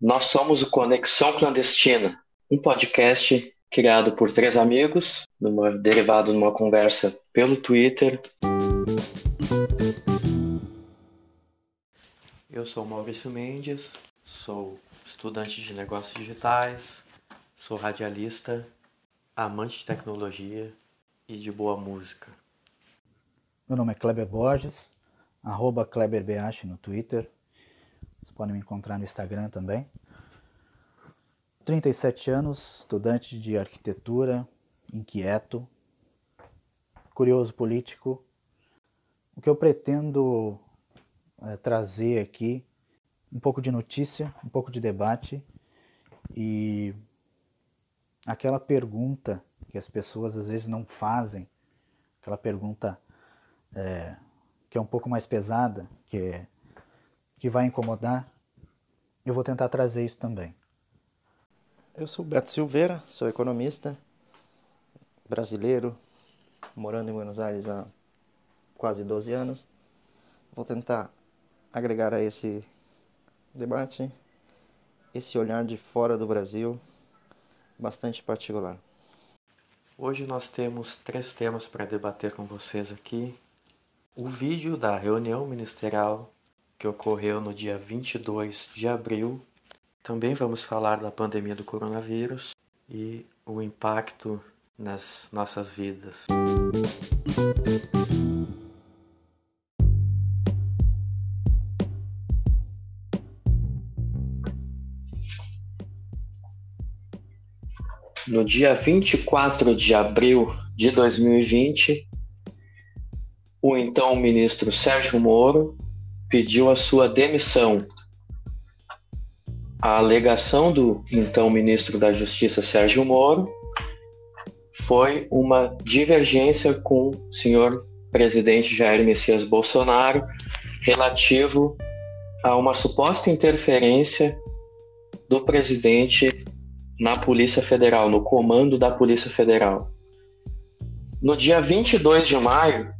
Nós somos o Conexão Clandestina, um podcast criado por três amigos, numa, derivado de uma conversa pelo Twitter. Eu sou Maurício Mendes, sou estudante de negócios digitais, sou radialista, amante de tecnologia e de boa música. Meu nome é Kleber Borges, arroba KleberBH no Twitter. Você pode me encontrar no Instagram também. 37 anos, estudante de arquitetura, inquieto, curioso político. O que eu pretendo é, trazer aqui um pouco de notícia, um pouco de debate e aquela pergunta que as pessoas às vezes não fazem, aquela pergunta é, que é um pouco mais pesada, que, é, que vai incomodar, eu vou tentar trazer isso também. Eu sou Beto Silveira, sou economista, brasileiro, morando em Buenos Aires há quase 12 anos. Vou tentar agregar a esse debate esse olhar de fora do Brasil bastante particular. Hoje nós temos três temas para debater com vocês aqui. O vídeo da reunião ministerial que ocorreu no dia 22 de abril também vamos falar da pandemia do coronavírus e o impacto nas nossas vidas. No dia 24 de abril de 2020, o então ministro Sérgio Moro pediu a sua demissão a alegação do então ministro da Justiça Sérgio Moro foi uma divergência com o senhor presidente Jair Messias Bolsonaro relativo a uma suposta interferência do presidente na Polícia Federal, no comando da Polícia Federal. No dia 22 de maio,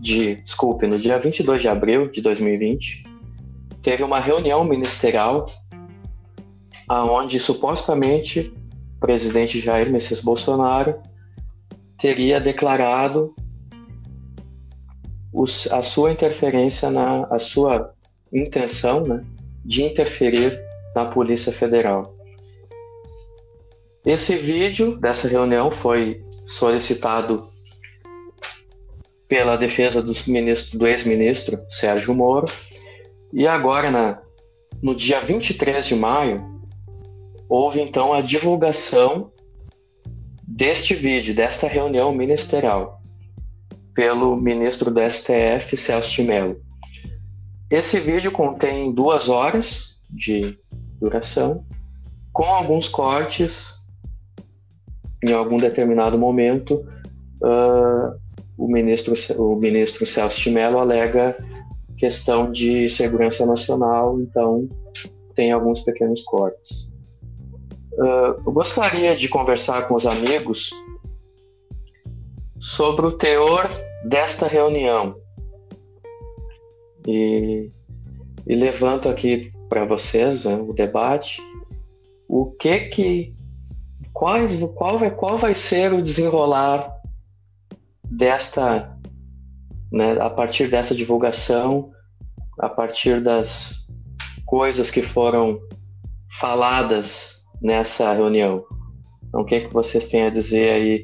de, desculpe, no dia 22 de abril de 2020, teve uma reunião ministerial aonde supostamente o presidente Jair Messias Bolsonaro teria declarado os, a sua interferência na a sua intenção, né, de interferir na Polícia Federal. Esse vídeo dessa reunião foi solicitado pela defesa do, ministro, do ex-ministro Sérgio Moro e agora na, no dia 23 de maio houve então a divulgação deste vídeo, desta reunião ministerial, pelo ministro do STF, Celso de Mello. Esse vídeo contém duas horas de duração, com alguns cortes. Em algum determinado momento, uh, o, ministro, o ministro Celso de Mello alega questão de segurança nacional, então tem alguns pequenos cortes. Uh, eu gostaria de conversar com os amigos sobre o teor desta reunião. E, e levanto aqui para vocês né, o debate. O que que quais qual vai qual vai ser o desenrolar desta né, a partir dessa divulgação, a partir das coisas que foram faladas nessa reunião. Então, o que, é que vocês têm a dizer aí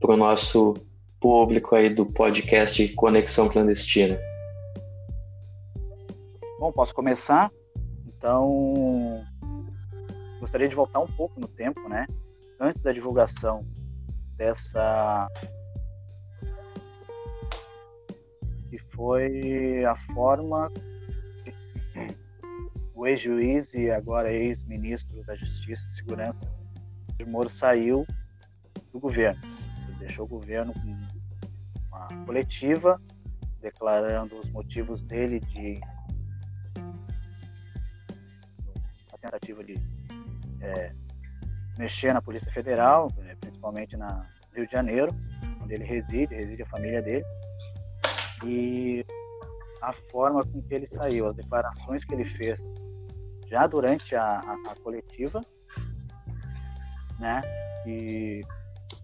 para o nosso público aí do podcast Conexão Clandestina? Bom, posso começar? Então, gostaria de voltar um pouco no tempo, né? Antes da divulgação dessa que foi a forma o ex-juiz e agora ex-ministro da Justiça e Segurança, o Moro saiu do governo. Ele deixou o governo com uma coletiva declarando os motivos dele de a tentativa de é, mexer na Polícia Federal, né, principalmente na Rio de Janeiro, onde ele reside, reside a família dele. E a forma com que ele saiu, as declarações que ele fez já durante a, a, a coletiva, né? E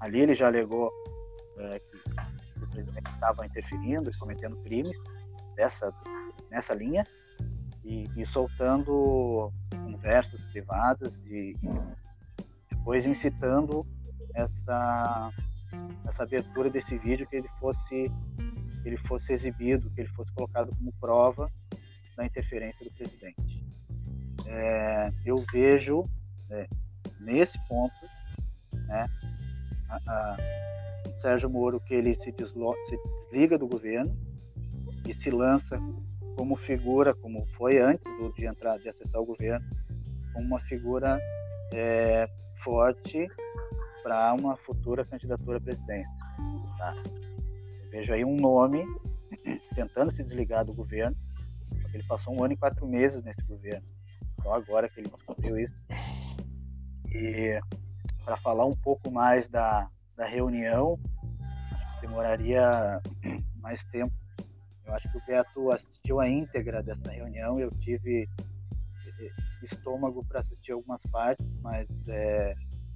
ali ele já alegou é, que o presidente estava interferindo e cometendo crimes dessa, nessa linha e, e soltando conversas privadas e, e depois incitando essa, essa abertura desse vídeo que ele fosse ele fosse exibido, que ele fosse colocado como prova da interferência do presidente. É, eu vejo é, nesse ponto né, a, a, Sérgio Moro que ele se, deslo, se desliga do governo e se lança como figura, como foi antes do, de entrar, de acessar o governo, como uma figura é, forte para uma futura candidatura à presidência. Tá? Vejo aí um nome tentando se desligar do governo, ele passou um ano e quatro meses nesse governo, só agora que ele descobriu isso. E para falar um pouco mais da, da reunião, demoraria mais tempo. Eu acho que o Beto assistiu a íntegra dessa reunião, eu tive estômago para assistir algumas partes, mas é,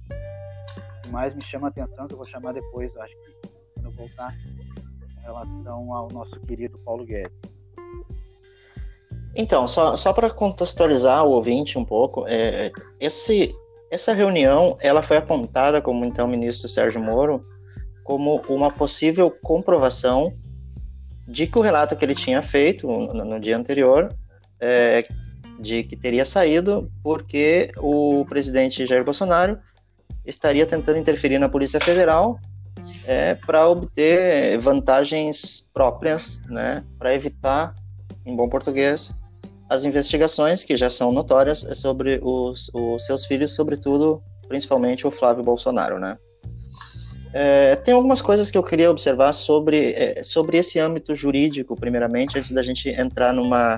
o que mais me chama a atenção, que eu vou chamar depois, eu acho que quando eu voltar, relação ao nosso querido Paulo Guedes. Então, só, só para contextualizar o ouvinte um pouco, é, esse, essa reunião ela foi apontada, como então ministro Sérgio Moro, como uma possível comprovação de que o relato que ele tinha feito no, no dia anterior é, de que teria saído porque o presidente Jair Bolsonaro estaria tentando interferir na Polícia Federal é, para obter vantagens próprias, né, para evitar, em bom português, as investigações que já são notórias sobre os, os seus filhos, sobretudo, principalmente o Flávio Bolsonaro, né. É, tem algumas coisas que eu queria observar sobre, é, sobre esse âmbito jurídico, primeiramente, antes da gente entrar numa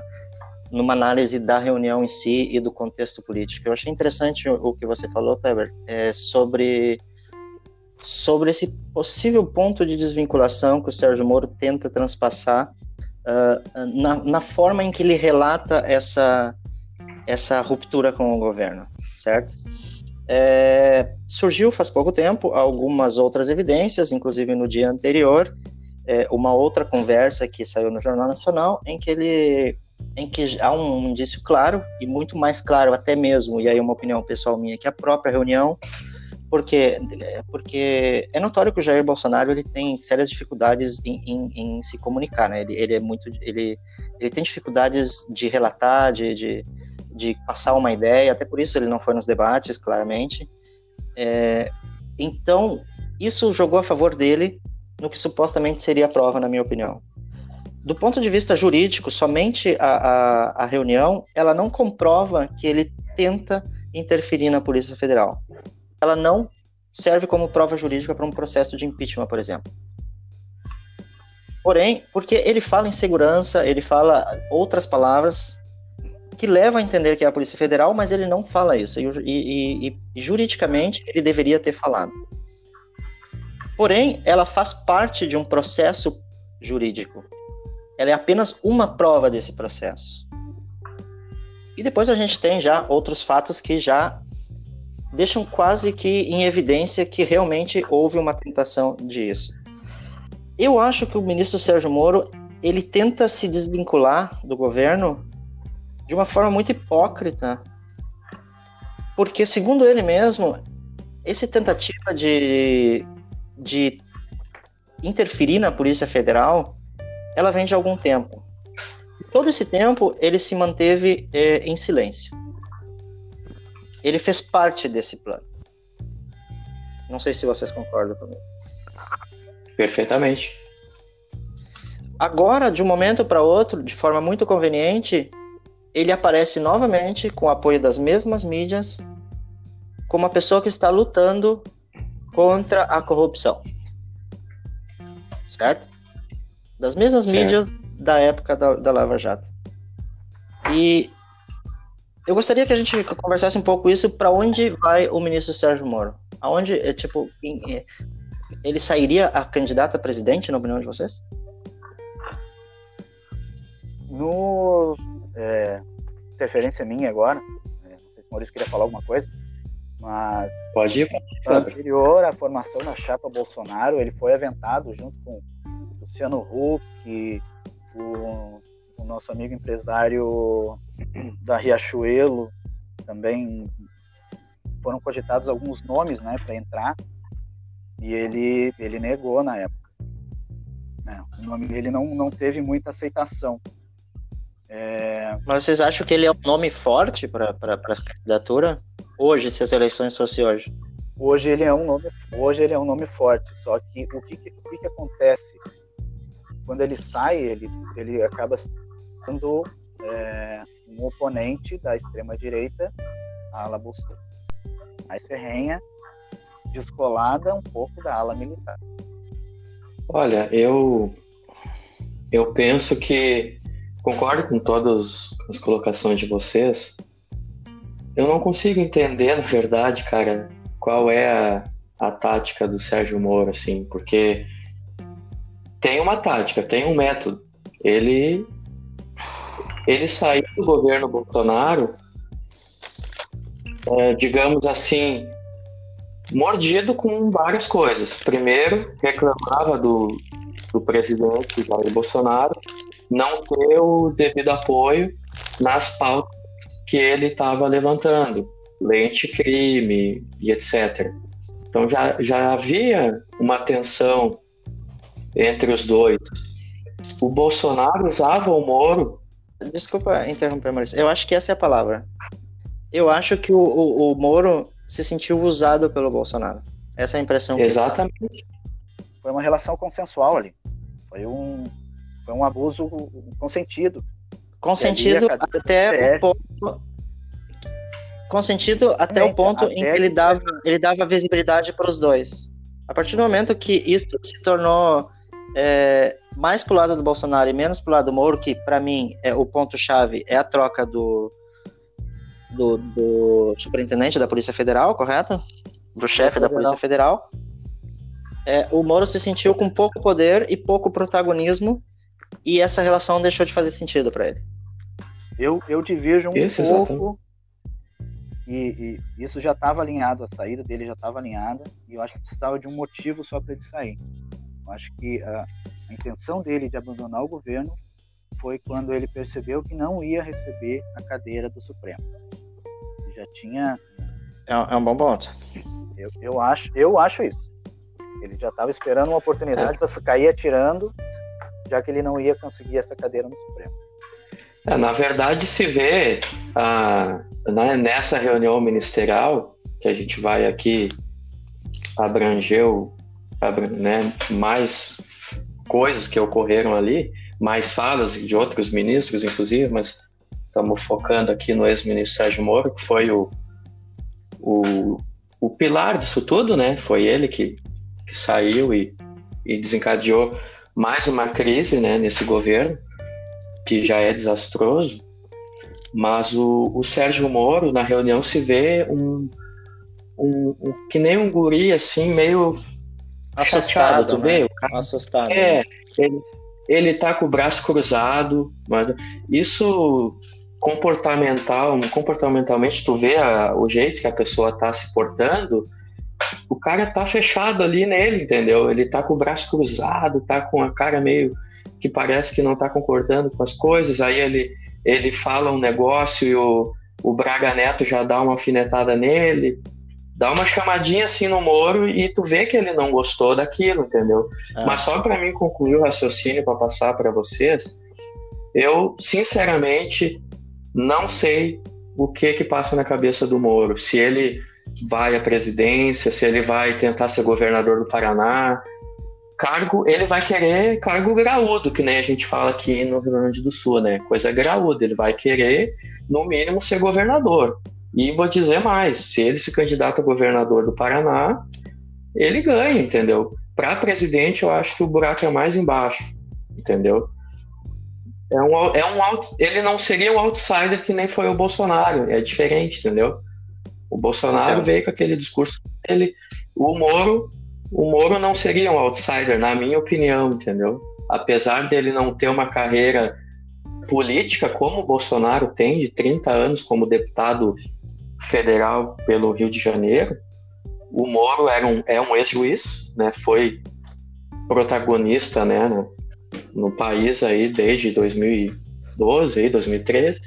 numa análise da reunião em si e do contexto político. Eu achei interessante o, que você falou, Kleber, é, sobre, sobre esse possível ponto de desvinculação que o Sérgio Moro tenta transpassar uh, na, na forma em que ele relata essa, essa ruptura com o governo, certo? É, surgiu faz pouco tempo algumas outras evidências, inclusive no dia anterior, é, uma outra conversa que saiu no Jornal Nacional, em que ele em que há um indício claro, e muito mais claro até mesmo, e aí uma opinião pessoal minha, que a própria reunião, porque, porque é notório que o Jair Bolsonaro ele tem sérias dificuldades em, em, em se comunicar, né? Ele, ele é muito, ele, ele tem dificuldades de relatar, de, de, de, passar uma ideia, até por isso ele não foi nos debates, claramente. É, então, isso jogou a favor dele no que supostamente seria a prova, na minha opinião do ponto de vista jurídico, somente a, a, a, reunião, ela não comprova que ele tenta interferir na Polícia Federal. Ela não serve como prova jurídica para um processo de impeachment, por exemplo. Porém, porque ele fala em segurança, ele fala outras palavras que levam a entender que é a Polícia Federal, mas ele não fala isso. E, e, e, juridicamente ele deveria ter falado. Porém, ela faz parte de um processo jurídico ela é apenas uma prova desse processo. E depois a gente tem já outros fatos que já deixam quase que em evidência que realmente houve uma tentação disso. Eu acho que o ministro Sérgio Moro ele tenta se desvincular do governo de uma forma muito hipócrita, porque segundo ele mesmo, essa tentativa de, de interferir na Polícia Federal ela vem de algum tempo. Todo esse tempo ele se manteve é, em silêncio. Ele fez parte desse plano. Não sei se vocês concordam comigo. Perfeitamente. Agora, de um momento para outro, de forma muito conveniente, ele aparece novamente com o apoio das mesmas mídias, como uma pessoa que está lutando contra a corrupção. Certo? das mesmas certo. mídias da época da, da Lava Jato. E eu gostaria que a gente conversasse um pouco isso para onde vai o ministro Sérgio Moro. Aonde, é, tipo, é, ele sairia a candidato a presidente, na opinião de vocês? No é, interferência minha agora, se o Maurício queria falar alguma coisa, mas pode ir. Anterior à formação da chapa Bolsonaro, ele foi aventado junto com Luciano Huck, o, o nosso amigo empresário da Riachuelo, também foram cogitados alguns nomes, né, para entrar, e ele ele negou na época. Né? O nome dele não não teve muita aceitação. É... Mas vocês acham que ele é um nome forte para a candidatura? Hoje, se as eleições fossem hoje? Hoje ele é um nome, hoje ele é um nome forte. Só que o que, o que, que acontece quando ele sai, ele, ele acaba sendo é, um oponente da extrema direita, a ala Bolsonaro, mais ferrenha, descolada um pouco da ala militar. Olha, eu eu penso que concordo com todas as colocações de vocês. Eu não consigo entender, na verdade, cara, qual é a, a tática do Sérgio Moro, assim, porque tem uma tática, tem um método. Ele ele saiu do governo Bolsonaro, é, digamos assim, mordido com várias coisas. Primeiro, reclamava do, do presidente Jair Bolsonaro não ter o devido apoio nas pautas que ele estava levantando, lente crime e etc. Então já, já havia uma tensão entre os dois. O Bolsonaro usava o Moro. Desculpa interromper, Maurício. Eu acho que essa é a palavra. Eu acho que o, o, o Moro se sentiu usado pelo Bolsonaro. Essa é a impressão. Exatamente. Foi uma relação consensual ali. Foi um, foi um abuso consentido. Consentido até o ponto. Consentido até o ponto até em que ele dava, ele dava visibilidade para os dois. A partir do momento que isso se tornou é, mais pro lado do Bolsonaro e menos pro lado do Moro, que para mim é o ponto-chave é a troca do, do, do, superintendente da Polícia Federal, correto? Do chefe da Polícia Federal. É, o Moro se sentiu com pouco poder e pouco protagonismo e essa relação deixou de fazer sentido para ele. Eu, eu divirjo um Esse, pouco e, e, isso já estava alinhado, a saída dele já estava alinhada e eu acho que precisava de um motivo só para ele sair. Eu acho que a, a intenção dele de abandonar o governo foi quando ele percebeu que não ia receber a cadeira do Supremo. Ele já tinha. É, é um bom ponto. Eu, eu, acho, eu acho isso. Ele já estava esperando uma oportunidade é. para cair atirando já que ele não ia conseguir essa cadeira no Supremo. É, na verdade, se vê ah, né, nessa reunião ministerial, que a gente vai aqui abranger o, né, mais coisas que ocorreram ali, mais falas de outros ministros, inclusive, mas estamos focando aqui no ex-ministro Sérgio Moro, que foi o, o, o pilar disso tudo, né? Foi ele que, que saiu e, e desencadeou mais uma crise né, nesse governo, que já é desastroso, mas o, o Sérgio Moro, na reunião, se vê um, um, um que nem um guri, assim, meio assustado, tu né? vê? O cara, Assustado. É, ele, ele tá com o braço cruzado, mas isso comportamental, comportamentalmente, tu vê a, o jeito que a pessoa tá se portando, o cara tá fechado ali nele, entendeu? Ele tá com o braço cruzado, tá com a cara meio que parece que não tá concordando com as coisas, aí ele, ele fala um negócio e o, o Braga Neto já dá uma alfinetada nele, dá uma chamadinha assim no Moro e tu vê que ele não gostou daquilo, entendeu? É. Mas só para mim concluir o raciocínio para passar para vocês, eu sinceramente não sei o que que passa na cabeça do Moro, se ele vai à presidência, se ele vai tentar ser governador do Paraná. Cargo, ele vai querer cargo graúdo, que nem a gente fala aqui no Rio Grande do Sul, né? Coisa graúda. Ele vai querer, no mínimo, ser governador. E vou dizer mais: se ele se candidata a governador do Paraná, ele ganha, entendeu? Para presidente, eu acho que o buraco é mais embaixo, entendeu? É um, é um out, ele não seria um outsider que nem foi o Bolsonaro, é diferente, entendeu? O Bolsonaro veio com aquele discurso dele. O Moro, o Moro não seria um outsider, na minha opinião, entendeu? Apesar dele não ter uma carreira política como o Bolsonaro tem, de 30 anos como deputado federal pelo Rio de Janeiro. O Moro era um, é um ex-juiz, né? Foi protagonista, né, no, no país aí desde 2012, 2013.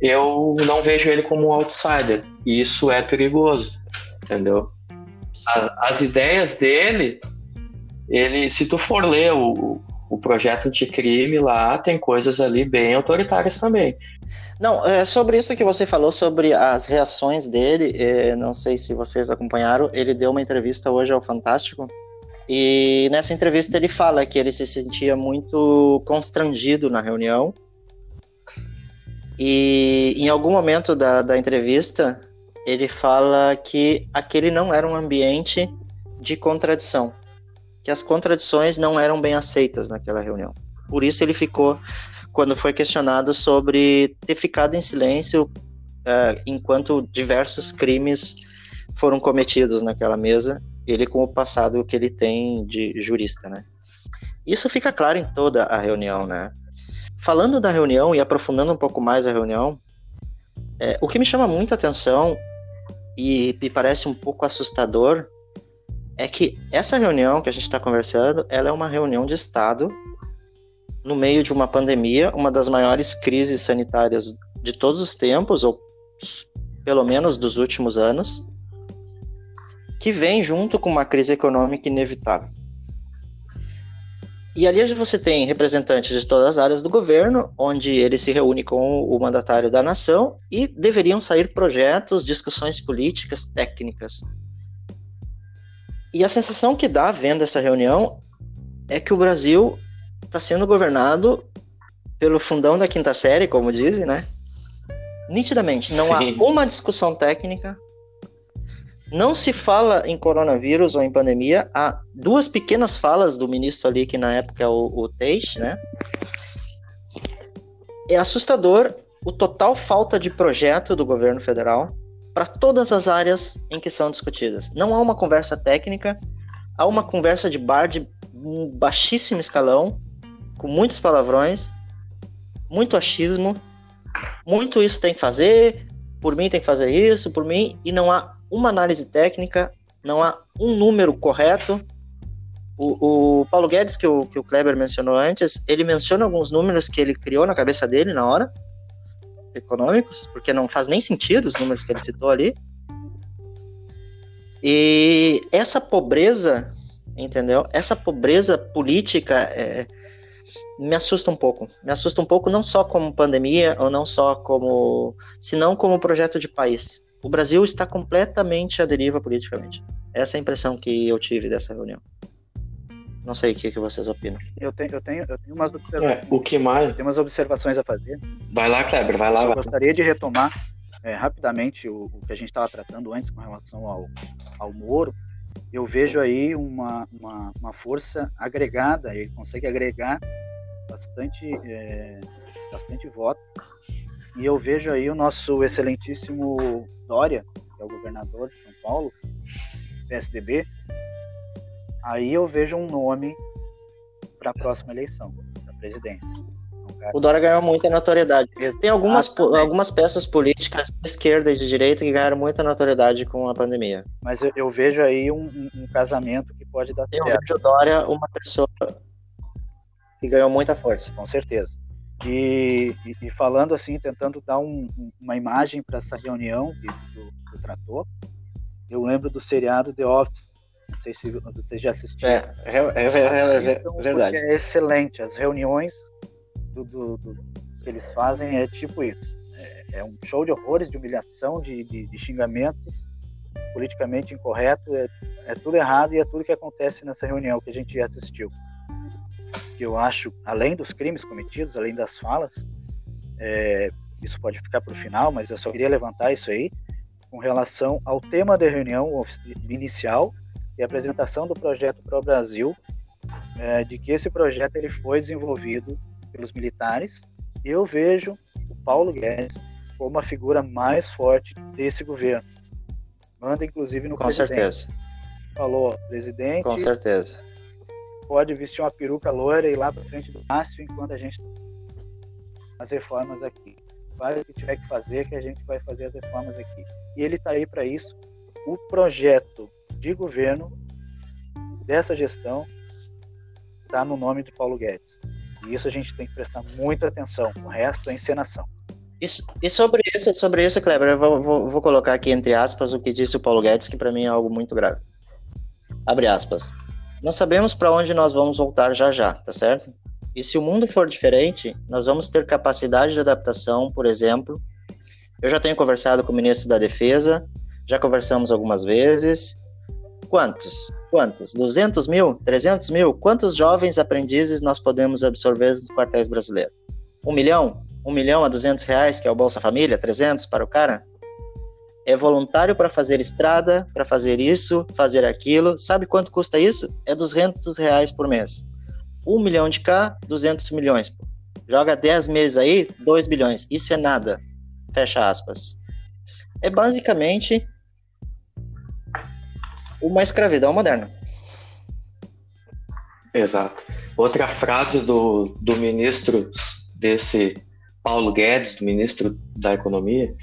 Eu não vejo ele como um outsider e isso é perigoso, entendeu? A, as ideias dele, ele, se tu for ler o, o projeto anticrime lá, tem coisas ali bem autoritárias também. Não, é sobre isso que você falou, sobre as reações dele, é, não sei se vocês acompanharam, ele deu uma entrevista hoje ao Fantástico, e nessa entrevista ele fala que ele se sentia muito constrangido na reunião, e em algum momento da, da entrevista ele fala que aquele não era um ambiente de contradição, que as contradições não eram bem aceitas naquela reunião. Por isso ele ficou quando foi questionado sobre ter ficado em silêncio uh, enquanto diversos crimes foram cometidos naquela mesa, ele com o passado que ele tem de jurista, né? Isso fica claro em toda a reunião, né? Falando da reunião e aprofundando um pouco mais a reunião, é, o que me chama muita atenção e me parece um pouco assustador é que essa reunião que a gente está conversando, ela é uma reunião de Estado no meio de uma pandemia, uma das maiores crises sanitárias de todos os tempos, ou pelo menos dos últimos anos, que vem junto com uma crise econômica inevitável. E ali você tem representantes de todas as áreas do governo, onde ele se reúne com o mandatário da nação e deveriam sair projetos, discussões políticas, técnicas. E a sensação que dá vendo essa reunião é que o Brasil está sendo governado pelo fundão da quinta série, como dizem, né? Nitidamente, não Sim. há uma discussão técnica, não se fala em coronavírus ou em pandemia. Há duas pequenas falas do ministro ali, que na época é o, o Teixe, né? É assustador o total falta de projeto do governo federal para todas as áreas em que são discutidas. Não há uma conversa técnica, há uma conversa de bar de baixíssimo escalão com muitos palavrões, muito achismo, muito isso tem que fazer, por mim tem que fazer isso, por mim, e não há uma análise técnica, não há um número correto. O, o Paulo Guedes, que o, que o Kleber mencionou antes, ele menciona alguns números que ele criou na cabeça dele na hora, econômicos, porque não faz nem sentido os números que ele citou ali. E essa pobreza, entendeu? Essa pobreza política é, me assusta um pouco. Me assusta um pouco não só como pandemia, ou não só como. senão como projeto de país. O Brasil está completamente à deriva politicamente. Essa é a impressão que eu tive dessa reunião. Não sei o que, que vocês opinam. Eu tenho, eu tenho, eu tenho umas observações. É, o que mais? Eu tenho umas observações a fazer. Vai lá, Kleber, vai lá. Eu gostaria de retomar é, rapidamente o, o, que a gente estava tratando antes com relação ao, ao Moro. Eu vejo aí uma, uma, uma força agregada, ele consegue agregar bastante, é, bastante voto. E eu vejo aí o nosso excelentíssimo Dória, que é o governador de São Paulo, PSDB. Aí eu vejo um nome para a próxima eleição, da presidência. O Dória ganhou muita notoriedade. Tem algumas, ah, algumas peças políticas de esquerda e de direita que ganharam muita notoriedade com a pandemia. Mas eu, eu vejo aí um, um, casamento que pode dar certo. Eu vejo o Dória uma pessoa que ganhou muita força. Com certeza. E, e, e falando assim, tentando dar um, uma imagem para essa reunião que o tratou, eu lembro do seriado The Office. Não sei se vocês já assistiram. É, é, é, é, é então, verdade. É excelente. As reuniões do, do, do, que eles fazem é tipo isso. É, é um show de horrores, de humilhação, de, de, de xingamentos, politicamente incorreto. É, é tudo errado e é tudo que acontece nessa reunião que a gente assistiu que eu acho, além dos crimes cometidos, além das falas, é, isso pode ficar para o final, mas eu só queria levantar isso aí, com relação ao tema da reunião inicial e apresentação do projeto para o Brasil, é, de que esse projeto ele foi desenvolvido pelos militares. Eu vejo o Paulo Guedes como a figura mais forte desse governo. Manda inclusive no com presidente. Com certeza. Falou, presidente. Com certeza pode vestir uma peruca loira e ir lá para frente do Márcio enquanto a gente as reformas aqui. faz o que tiver que fazer, que a gente vai fazer as reformas aqui. E ele está aí para isso. O projeto de governo dessa gestão está no nome de Paulo Guedes. E isso a gente tem que prestar muita atenção. O resto é encenação. E sobre isso, sobre isso, Kleber, eu vou, vou, vou colocar aqui entre aspas o que disse o Paulo Guedes, que para mim é algo muito grave. Abre aspas. Nós sabemos para onde nós vamos voltar já já, tá certo? E se o mundo for diferente, nós vamos ter capacidade de adaptação, por exemplo. Eu já tenho conversado com o ministro da Defesa, já conversamos algumas vezes. Quantos? Quantos? 200 mil? 300 mil? Quantos jovens aprendizes nós podemos absorver nos quartéis brasileiros? Um milhão? Um milhão a 200 reais, que é o Bolsa Família? 300 para o cara? É voluntário para fazer estrada, para fazer isso, fazer aquilo. Sabe quanto custa isso? É 200 reais por mês. 1 milhão de cá, 200 milhões. Joga 10 meses aí, 2 bilhões. Isso é nada. Fecha aspas. É basicamente uma escravidão moderna. Exato. Outra frase do, do ministro desse Paulo Guedes, do ministro da Economia.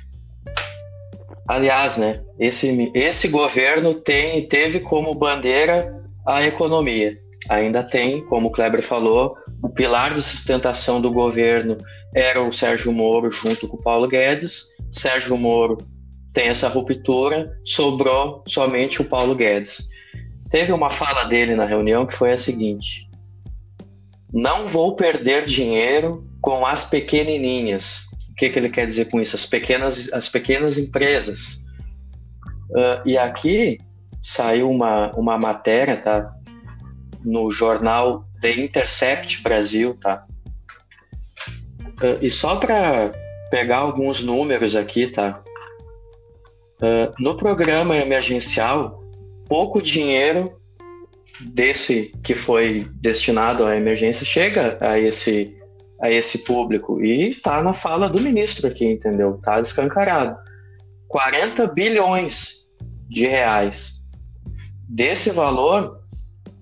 Aliás, né, esse, esse governo tem, teve como bandeira a economia. Ainda tem, como o Kleber falou, o pilar de sustentação do governo era o Sérgio Moro junto com o Paulo Guedes. Sérgio Moro tem essa ruptura, sobrou somente o Paulo Guedes. Teve uma fala dele na reunião que foi a seguinte: Não vou perder dinheiro com as pequenininhas. O que, que ele quer dizer com isso? As pequenas, as pequenas empresas. Uh, e aqui saiu uma, uma matéria, tá? No jornal The Intercept Brasil, tá? Uh, e só para pegar alguns números aqui, tá? Uh, no programa emergencial, pouco dinheiro desse que foi destinado à emergência chega a esse a esse público e está na fala do ministro aqui, entendeu? Tá escancarado. 40 bilhões de reais. Desse valor,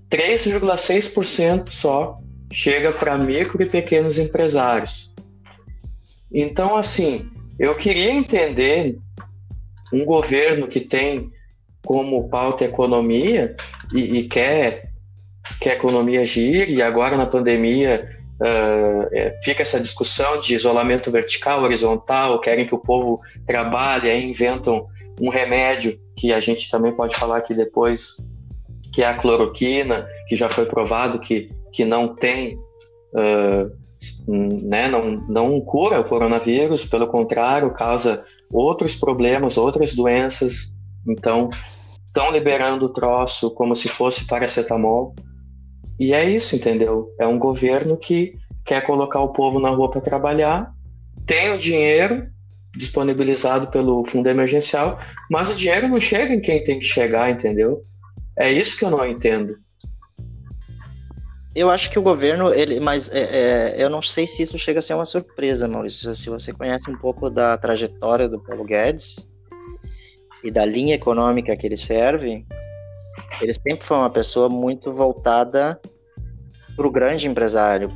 3,6% só chega para micro e pequenos empresários. Então, assim, eu queria entender um governo que tem como pauta economia e, e quer que a economia gire, e agora na pandemia uh, fica essa discussão de isolamento vertical, horizontal, querem que o povo trabalhe, aí inventam um remédio que a gente também pode falar aqui depois, que é a cloroquina, que já foi provado que, que não tem uh, né, não, não cura o coronavírus, pelo contrário, causa outros problemas, outras doenças. Então, estão liberando o troço como se fosse paracetamol. E é isso, entendeu? É um governo que quer colocar o povo na rua para trabalhar, tem o dinheiro disponibilizado pelo fundo emergencial, mas o dinheiro não chega em quem tem que chegar, entendeu? É isso que eu não entendo. Eu acho que o governo, ele, mas é, é, eu não sei se isso chega a ser uma surpresa, Maurício. Se você conhece um pouco da trajetória do Paulo Guedes e da linha econômica que ele serve, ele sempre foi uma pessoa muito voltada para o grande empresário,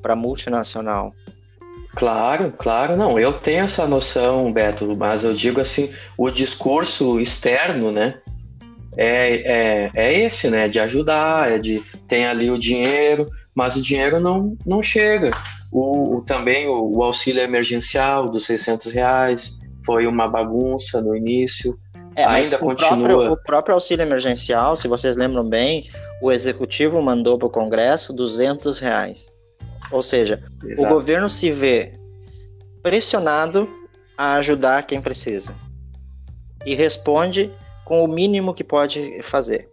para a multinacional. Claro, claro, não. Eu tenho essa noção, Beto, mas eu digo assim, o discurso externo, né? é, é, é esse, né? De ajudar, é de tem ali o dinheiro, mas o dinheiro não, não chega. O, o também o, o, auxílio emergencial dos 600 reais foi uma bagunça no início. É, ainda continua. O próprio, o próprio auxílio emergencial, se vocês lembram bem, o executivo mandou para o Congresso 200 reais. Ou seja, Exato. o governo se vê pressionado a ajudar quem precisa e responde com o mínimo que pode fazer.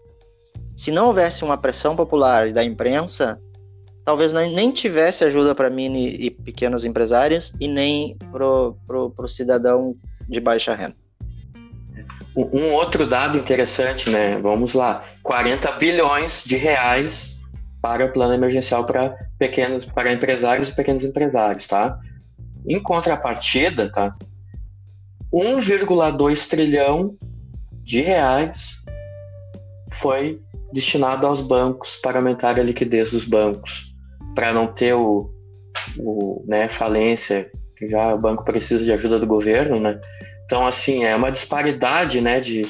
Se não houvesse uma pressão popular e da imprensa, talvez nem tivesse ajuda para mini e pequenos empresários e nem para o cidadão de baixa renda. Um outro dado interessante, né? Vamos lá, 40 bilhões de reais para o plano emergencial para pequenos, para empresários e pequenos empresários, tá? Em contrapartida, tá? 1,2 trilhão de reais foi destinado aos bancos para aumentar a liquidez dos bancos, para não ter o, o né, falência já o banco precisa de ajuda do governo, né? Então, assim, é uma disparidade, né, de...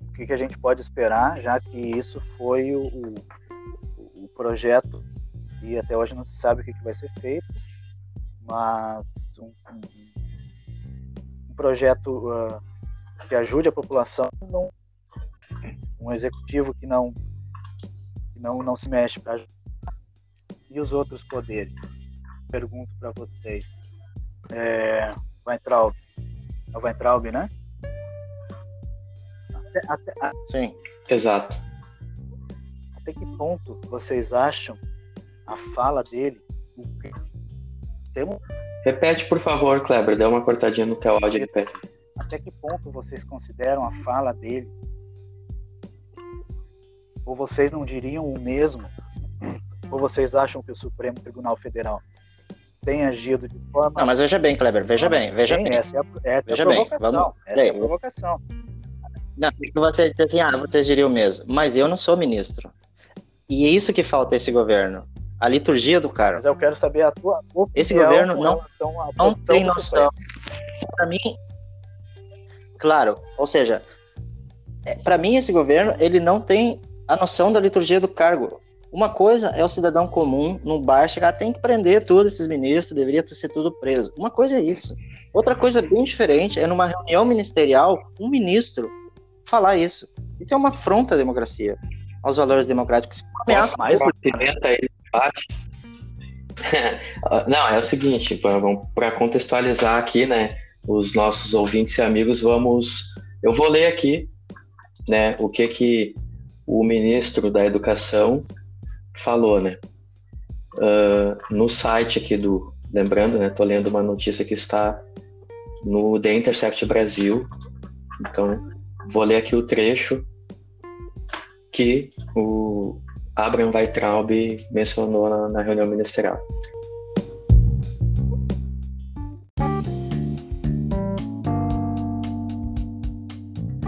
O que, que a gente pode esperar, já que isso foi o, o, o projeto e até hoje não se sabe o que, que vai ser feito, mas um, um, projeto uh, que ajude a população, não, um executivo que não, que não, não se mexe para ajudar. E os outros poderes? Pergunto para vocês. É, Weintraub. É o Weintraub, né? Até, até, Sim. Exato. Até que ponto vocês acham a fala dele Repete, por favor, Kleber. Dê uma cortadinha no teu áudio. Repete. Até que ponto vocês consideram a fala dele? Ou vocês não diriam o mesmo? Ou vocês acham que o Supremo Tribunal Federal tem agido de forma. Não, mas veja bem, Kleber, veja bem, veja bem. Essa é a, essa veja é a bem, vamos. Essa é a provocação. Não, você diz assim, ah, vocês diriam o mesmo. Mas eu não sou ministro. E é isso que falta esse governo. A liturgia do cara. Mas eu quero saber a tua opinião. Esse governo não, não tem noção. Para mim, claro, ou seja, é, para mim esse governo ele não tem a noção da liturgia do cargo. Uma coisa é o cidadão comum no bar chegar, tem que prender todos esses ministros, deveria ser tudo preso. Uma coisa é isso. Outra coisa bem diferente é numa reunião ministerial, um ministro falar isso. Isso é uma afronta à democracia, aos valores democráticos. Ameaça mais pimenta aí Não, é o seguinte, para contextualizar aqui, né, os nossos ouvintes e amigos, vamos, eu vou ler aqui, né, o que que o ministro da Educação falou, né? Uh, no site aqui do. Lembrando, né? Tô lendo uma notícia que está no The Intercept Brasil. Então, vou ler aqui o trecho que o Abraham Weitraub mencionou na, na reunião ministerial.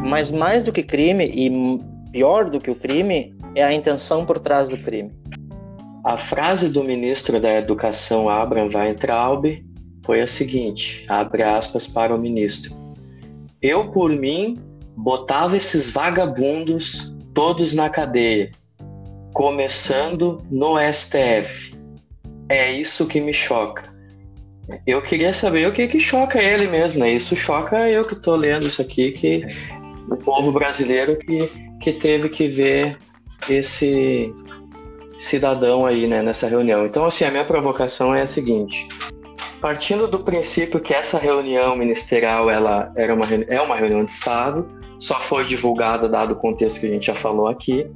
Mas mais do que crime e pior do que o crime é a intenção por trás do crime. A frase do ministro da Educação, Abraham Weintraub, foi a seguinte, abre aspas para o ministro. Eu, por mim, botava esses vagabundos todos na cadeia, começando no STF. É isso que me choca. Eu queria saber o que que choca ele mesmo, né? Isso choca eu que estou lendo isso aqui, que o povo brasileiro que, que teve que ver esse cidadão aí né, nessa reunião. Então, assim, a minha provocação é a seguinte: partindo do princípio que essa reunião ministerial ela era uma, é uma reunião de Estado, só foi divulgada dado o contexto que a gente já falou aqui.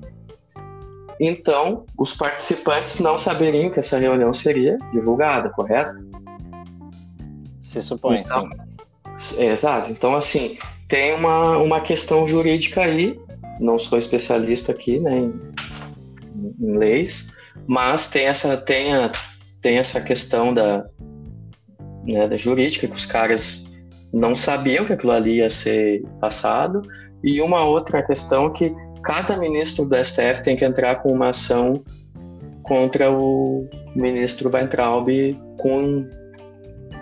Então, os participantes não saberiam que essa reunião seria divulgada, correto? Se supõe, então, sim. exato. Então, assim, tem uma, uma questão jurídica aí, não sou especialista aqui né, em, em leis, mas tem essa, tem a, tem essa questão da, né, da jurídica, que os caras não sabiam que aquilo ali ia ser passado, e uma outra questão que cada ministro do STF tem que entrar com uma ação contra o ministro Weintraub com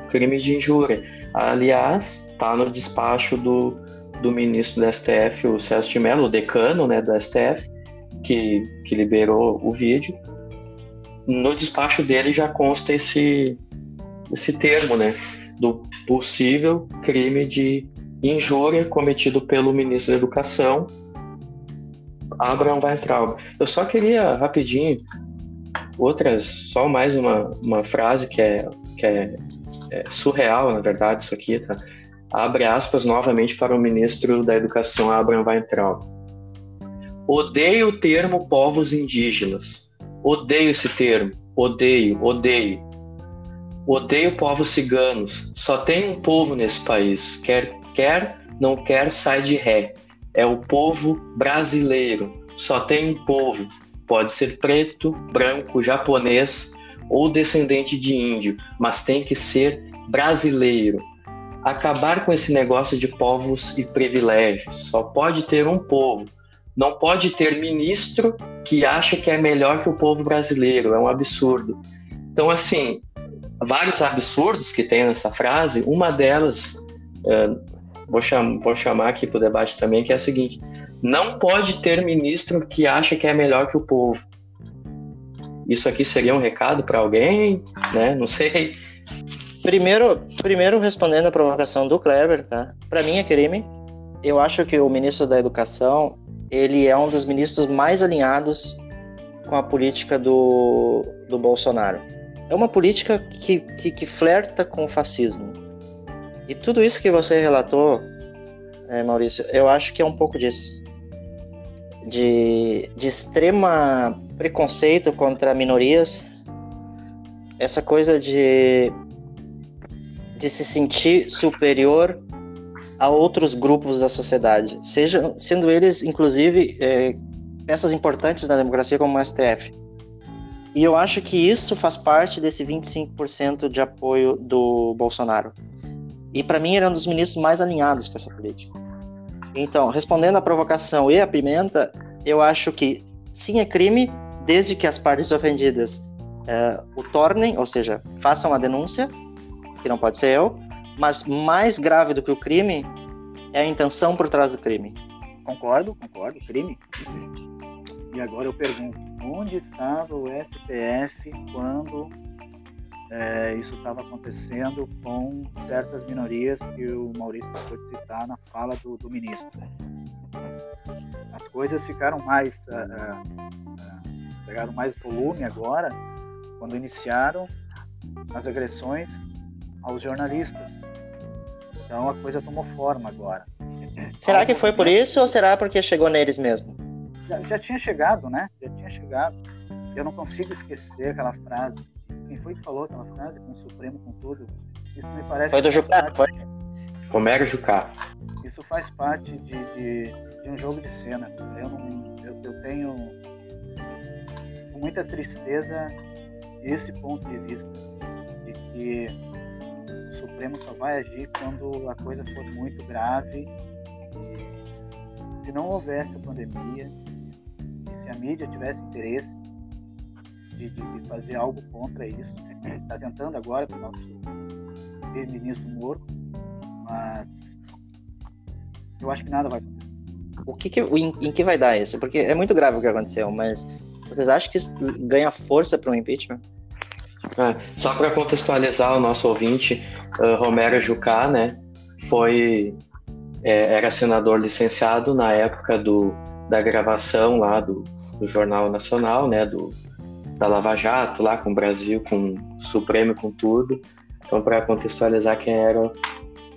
crime de injúria. Aliás, está no despacho do, do ministro do STF, o Celso de Mello, o decano né, do STF, que, que liberou o vídeo. No despacho dele já consta esse, esse termo, né, do possível crime de injúria cometido pelo ministro da Educação, Abraham Weintraub. Eu só queria rapidinho outras, só mais uma, uma frase que é, que é, é surreal, na verdade, isso aqui, tá? Abre aspas novamente para o ministro da Educação, Abraham Weintraub. Odeio o termo povos indígenas. Odeio esse termo. Odeio, odeio. Odeio povos ciganos. Só tem um povo nesse país. Quer, quer, não quer, sai de ré. É o povo brasileiro. Só tem um povo. Pode ser preto, branco, japonês ou descendente de índio, mas tem que ser brasileiro acabar com esse negócio de povos e privilégios. Só pode ter um povo. Não pode ter ministro que acha que é melhor que o povo brasileiro. É um absurdo. Então, assim, vários absurdos que tem nessa frase. Uma delas, uh, vou, cham vou chamar aqui para o debate também, que é a seguinte: não pode ter ministro que acha que é melhor que o povo. Isso aqui seria um recado para alguém, né? Não sei. Primeiro, primeiro respondendo a provocação do Kleber, tá? Para mim é crime. Eu acho que o ministro da Educação ele é um dos ministros mais alinhados com a política do, do Bolsonaro. É uma política que, que, que flerta com o fascismo. E tudo isso que você relatou, é, Maurício, eu acho que é um pouco disso. De, de extrema preconceito contra minorias, essa coisa de, de se sentir superior a outros grupos da sociedade, seja, sendo eles, inclusive, é, peças importantes na democracia como o STF. E eu acho que isso faz parte desse 25% de apoio do Bolsonaro. E para mim ele é um dos ministros mais alinhados com essa política. Então, respondendo à provocação e à pimenta, eu acho que sim é crime, desde que as partes ofendidas é, o tornem, ou seja, façam a denúncia, que não pode ser eu, mas mais grave do que o crime é a intenção por trás do crime. Concordo, concordo, crime. E agora eu pergunto, onde estava o STF quando é, isso estava acontecendo com certas minorias que o Maurício acabou de citar na fala do, do ministro? As coisas ficaram mais, uh, uh, pegaram mais volume agora quando iniciaram as agressões aos jornalistas. Então a coisa tomou forma agora. Será que foi por isso ou será porque chegou neles mesmo? já, já tinha chegado, né? Já tinha chegado. Eu não consigo esquecer aquela frase. Quem foi que falou aquela frase com o Supremo, com tudo? Isso me parece. Foi do Jucá, parte... foi? Romero Jucá. Isso faz parte de, de, de, um jogo de cena. Eu, não, eu, eu tenho com muita tristeza esse ponto de vista de que Supremo só vai agir quando a coisa for muito grave. E se não houvesse a pandemia, a mídia tivesse interesse de, de, de fazer algo contra isso. Está tentando agora com o nosso ministro Moro, mas eu acho que nada vai acontecer. O que, que em, em, que vai dar isso? Porque é muito grave o que aconteceu, mas vocês acham que isso ganha força para o impeachment? É, só para contextualizar o nosso ouvinte, uh, Romero Jucá, né, foi é, era senador licenciado na época do, da gravação lá do, do Jornal Nacional, né, do, da Lava Jato, lá com o Brasil, com o Supremo, com tudo. Então, para contextualizar quem era,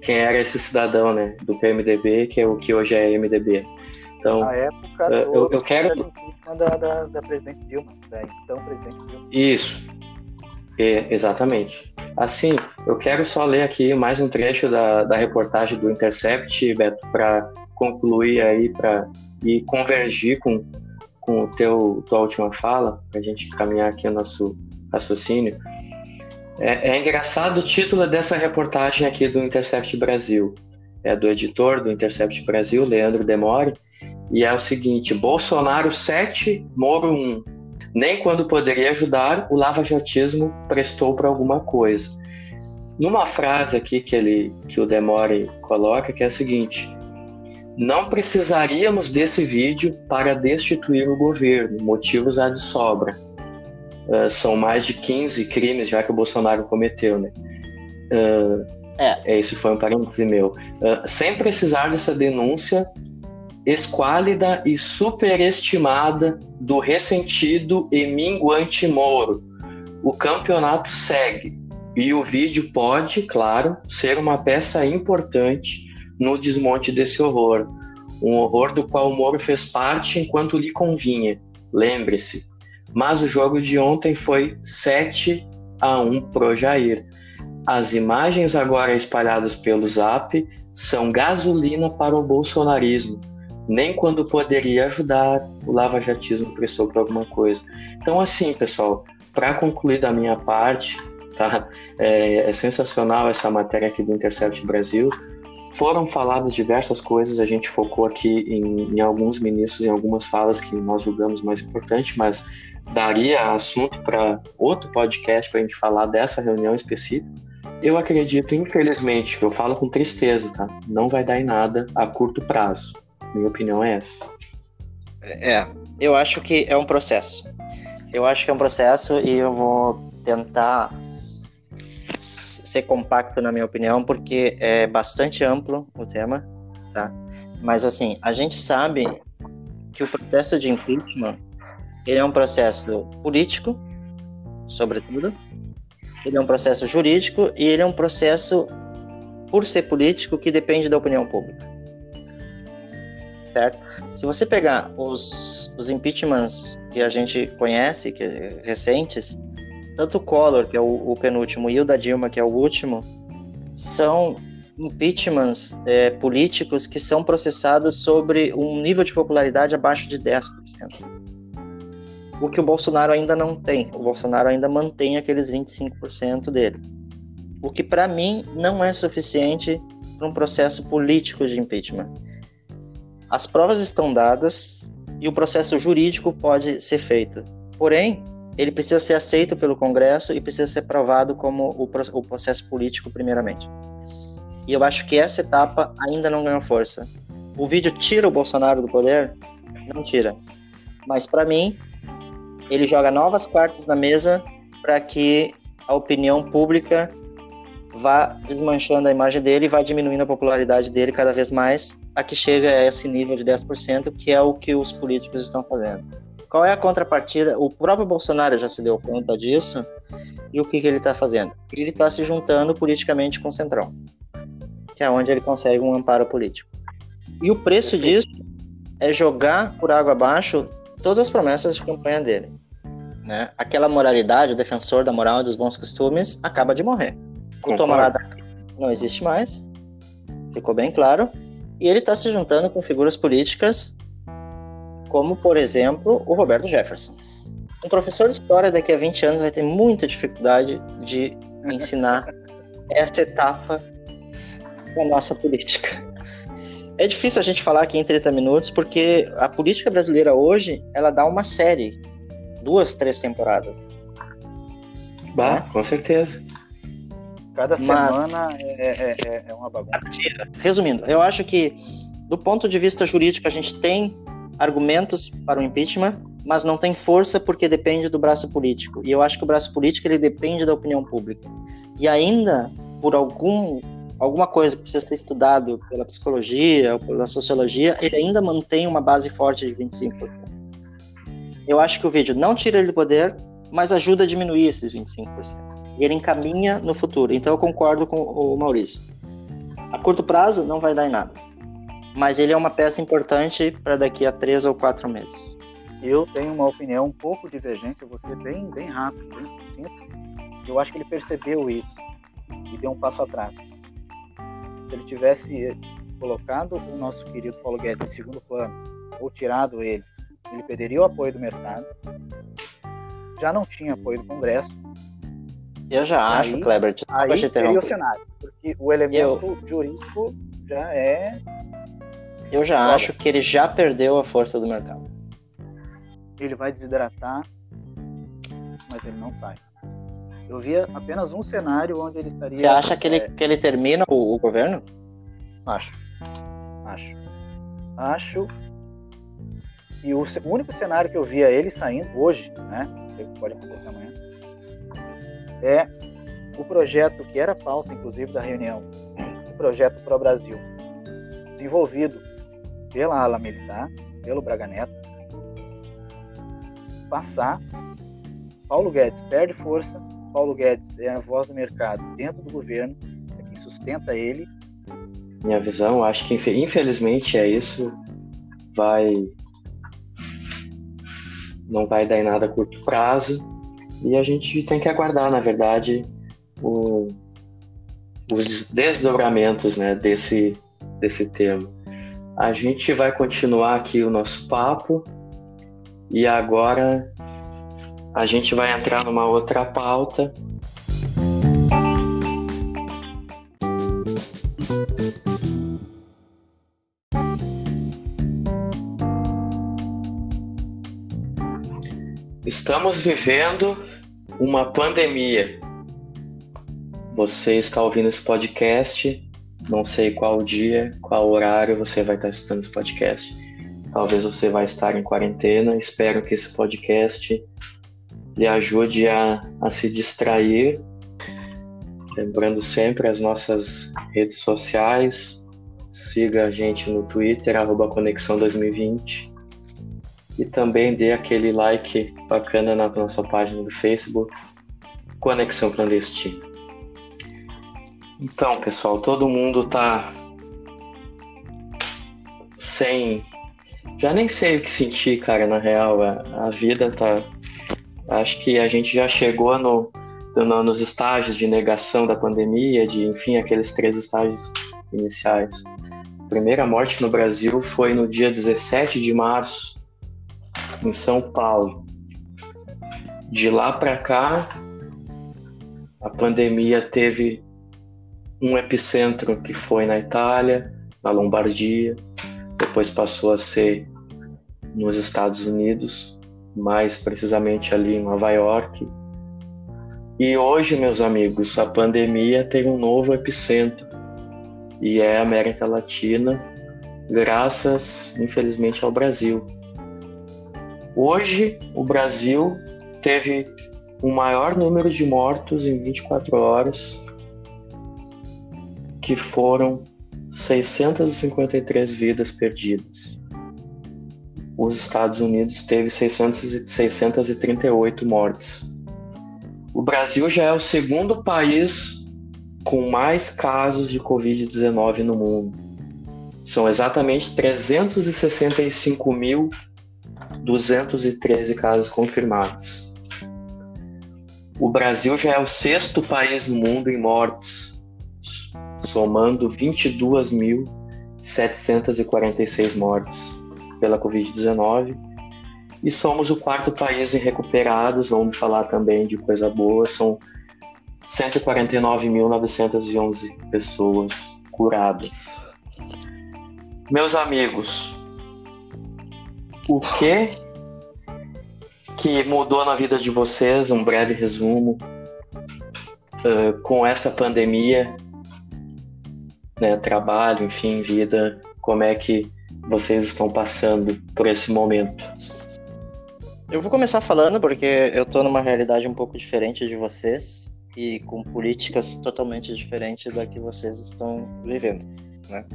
quem era esse cidadão, né, do PMDB, que é o que hoje é MDB. Então, Na época eu, eu, eu quero da, da, da presidente Dilma, da então presidente Dilma. Isso, é, exatamente. Assim, eu quero só ler aqui mais um trecho da, da reportagem do Intercept, Beto, para concluir aí, para e convergir com com o teu tua última fala, para a gente caminhar aqui o nosso raciocínio. É, é, engraçado o título dessa reportagem aqui do Intercept Brasil. É do editor do Intercept Brasil, Leandro Demore, e é o seguinte: Bolsonaro 7, Moro 1. Nem quando poderia ajudar, o lava-jatismo prestou para alguma coisa. Numa frase aqui que ele que o Demore coloca, que é a seguinte: não precisaríamos desse vídeo para destituir o governo, motivos há de sobra. Uh, são mais de 15 crimes já que o Bolsonaro cometeu, né? Uh, é. Esse foi um parêntese meu. Uh, sem precisar dessa denúncia esquálida e superestimada do ressentido e minguante Moro. O campeonato segue e o vídeo pode, claro, ser uma peça importante no desmonte desse horror. Um horror do qual o Moro fez parte enquanto lhe convinha, lembre-se. Mas o jogo de ontem foi 7 a 1 pro Jair. As imagens agora espalhadas pelo Zap são gasolina para o bolsonarismo. Nem quando poderia ajudar, o lavajatismo prestou para alguma coisa. Então, assim, pessoal, para concluir da minha parte, tá? É, é sensacional essa matéria aqui do Intercept Brasil foram faladas diversas coisas, a gente focou aqui em, em, alguns ministros, em algumas falas que nós julgamos mais importante, mas daria assunto para outro podcast para a gente falar dessa reunião específica. Eu acredito, infelizmente, eu falo com tristeza, tá? Não vai dar em nada a curto prazo. Minha opinião é essa. É, eu acho que é um processo. Eu acho que é um processo e eu vou tentar ser compacto na minha opinião, porque é bastante amplo o tema, tá? Mas assim, a gente sabe que o processo de impeachment ele é um processo político, sobretudo, ele é um processo jurídico e ele é um processo, por ser político, que depende da opinião pública. Certo? Se você pegar os, os impeachments que a gente conhece, que recentes, tanto o Collor, que é o, o, penúltimo, e o da Dilma, que é o último, são impeachments é, políticos que são processados sobre um nível de popularidade abaixo de 10%. O que o Bolsonaro ainda não tem. O Bolsonaro ainda mantém aqueles 25% dele. O que, para mim, não é suficiente para um processo político de impeachment. As provas estão dadas e o processo jurídico pode ser feito. Porém, ele precisa ser aceito pelo Congresso e precisa ser aprovado como o, processo político, primeiramente. E eu acho que essa etapa ainda não ganhou força. O vídeo tira o Bolsonaro do poder? Não tira. Mas, para mim, ele joga novas cartas na mesa para que a opinião pública vá desmanchando a imagem dele e vá diminuindo a popularidade dele cada vez mais, a que chega a esse nível de 10%, que é o que os políticos estão fazendo. Qual é a contrapartida? O próprio Bolsonaro já se deu conta disso. E o que, que ele está fazendo? Ele está se juntando politicamente com o Centrão, que é onde ele consegue um amparo político. E o preço disso é jogar por água abaixo todas as promessas de campanha dele. Né? Aquela moralidade, o defensor da moral e dos bons costumes, acaba de morrer. O tomarada não existe mais, ficou bem claro. E ele está se juntando com figuras políticas como, por exemplo, o Roberto Jefferson. Um professor de história daqui a 20 anos vai ter muita dificuldade de ensinar essa etapa da nossa política. É difícil a gente falar aqui em 30 minutos, porque a política brasileira hoje, ela dá uma série, duas, três temporadas. Bah, né? com certeza. Cada Mas, semana é, é, é, é uma bagunça. Resumindo, eu acho que, do ponto de vista jurídico, a gente tem argumentos para o impeachment, mas não tem força porque depende do braço político. E eu acho que o braço político ele depende da opinião pública. E ainda, por algum, alguma coisa que precisa ser estudado pela psicologia ou pela sociologia, ele ainda mantém uma base forte de 25%. Eu acho que o vídeo não tira ele do poder, mas ajuda a diminuir esses 25%. Ele encaminha no futuro. Então eu concordo com o Maurício. A curto prazo não vai dar em nada mas ele é uma peça importante para daqui a três ou quatro meses. Eu tenho uma opinião um pouco divergente, eu vou ser bem, bem rápido, bem sucinto. Eu acho que ele percebeu isso e deu um passo atrás. Se ele tivesse colocado o nosso querido Paulo Guedes em segundo plano ou tirado ele, ele perderia o apoio do mercado, já não tinha apoio do Congresso. Eu já acho, Kleber, desculpa aí te o cenário, porque o elemento eu... jurídico já é eu já Olha. acho que ele já perdeu a força do mercado. Ele vai desidratar, mas ele não sai. Eu via apenas um cenário onde ele estaria. Você acha que ele, é... que ele termina o, o governo? Acho. Acho. Acho. E o, o, único cenário que eu via ele saindo hoje, né? Pode acontecer amanhã. É o projeto que era pauta, inclusive, da reunião. O projeto Pro Brasil. Desenvolvido pela ala militar, pelo Braga Neto, passar. Paulo Guedes perde força, Paulo Guedes é a voz do mercado dentro do governo, é quem sustenta ele. Minha visão, acho que infelizmente é isso. Vai. Não vai dar em nada a curto prazo. E a gente tem que aguardar, na verdade, o, os desdobramentos né, desse, desse tema. A gente vai continuar aqui o nosso papo e agora a gente vai entrar numa outra pauta. Estamos vivendo uma pandemia. Você está ouvindo esse podcast, não sei qual dia, qual horário você vai estar escutando esse podcast. Talvez você vai estar em quarentena. Espero que esse podcast lhe ajude a, a se distrair. Lembrando sempre as nossas redes sociais. Siga a gente no Twitter, arroba Conexão 2020. E também dê aquele like bacana na nossa página do Facebook, Conexão Clandestina. Então, pessoal, todo mundo tá sem. Já nem sei o que sentir, cara, na real. A, a vida tá. Acho que a gente já chegou no, no, nos estágios de negação da pandemia, de, enfim, aqueles três estágios iniciais. A primeira morte no Brasil foi no dia 17 de março, em São Paulo. De lá para cá, a pandemia teve um epicentro que foi na Itália, na Lombardia, depois passou a ser nos Estados Unidos, mais precisamente ali em Nova York. E hoje, meus amigos, a pandemia tem um novo epicentro e é a América Latina, graças, infelizmente, ao Brasil. Hoje, o Brasil teve o maior número de mortos em 24 horas que foram 653 vidas perdidas. Os Estados Unidos teve 600, 638 mortes. O Brasil já é o segundo país com mais casos de Covid-19 no mundo. São exatamente 365.213 casos confirmados. O Brasil já é o sexto país no mundo em mortes, somando 22.746 mortes pela Covid-19. E somos o quarto país em recuperados, vamos falar também de coisa boa, são 149.911 pessoas curadas. Meus amigos, o que que mudou na vida de vocês? Um breve resumo. Uh, com essa pandemia né, trabalho, enfim, vida, como é que vocês estão passando por esse momento? Eu vou começar falando porque eu estou numa realidade um pouco diferente de vocês e com políticas totalmente diferentes da que vocês estão vivendo, né?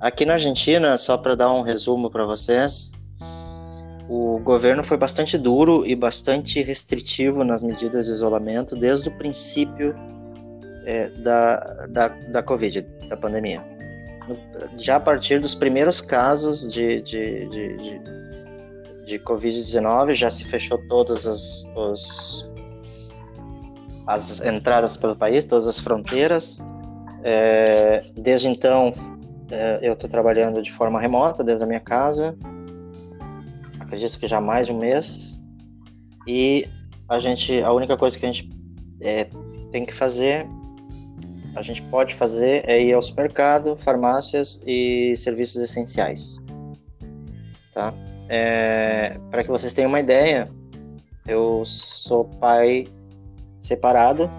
Aqui na Argentina, só para dar um resumo para vocês, o governo foi bastante duro e bastante restritivo nas medidas de isolamento desde o princípio é, da, da, da Covid, da pandemia. Já a partir dos primeiros casos de, de, de, de, de Covid-19, já se fechou todas as, os, as entradas pelo país, todas as fronteiras. É, desde então, é, eu estou trabalhando de forma remota, desde a minha casa. Acredito que já mais de um mês. E a gente, a única coisa que a gente é, tem que fazer a gente pode fazer é ir ao supermercado, farmácias e serviços essenciais. Tá? É, Para que vocês tenham uma ideia, eu sou pai separado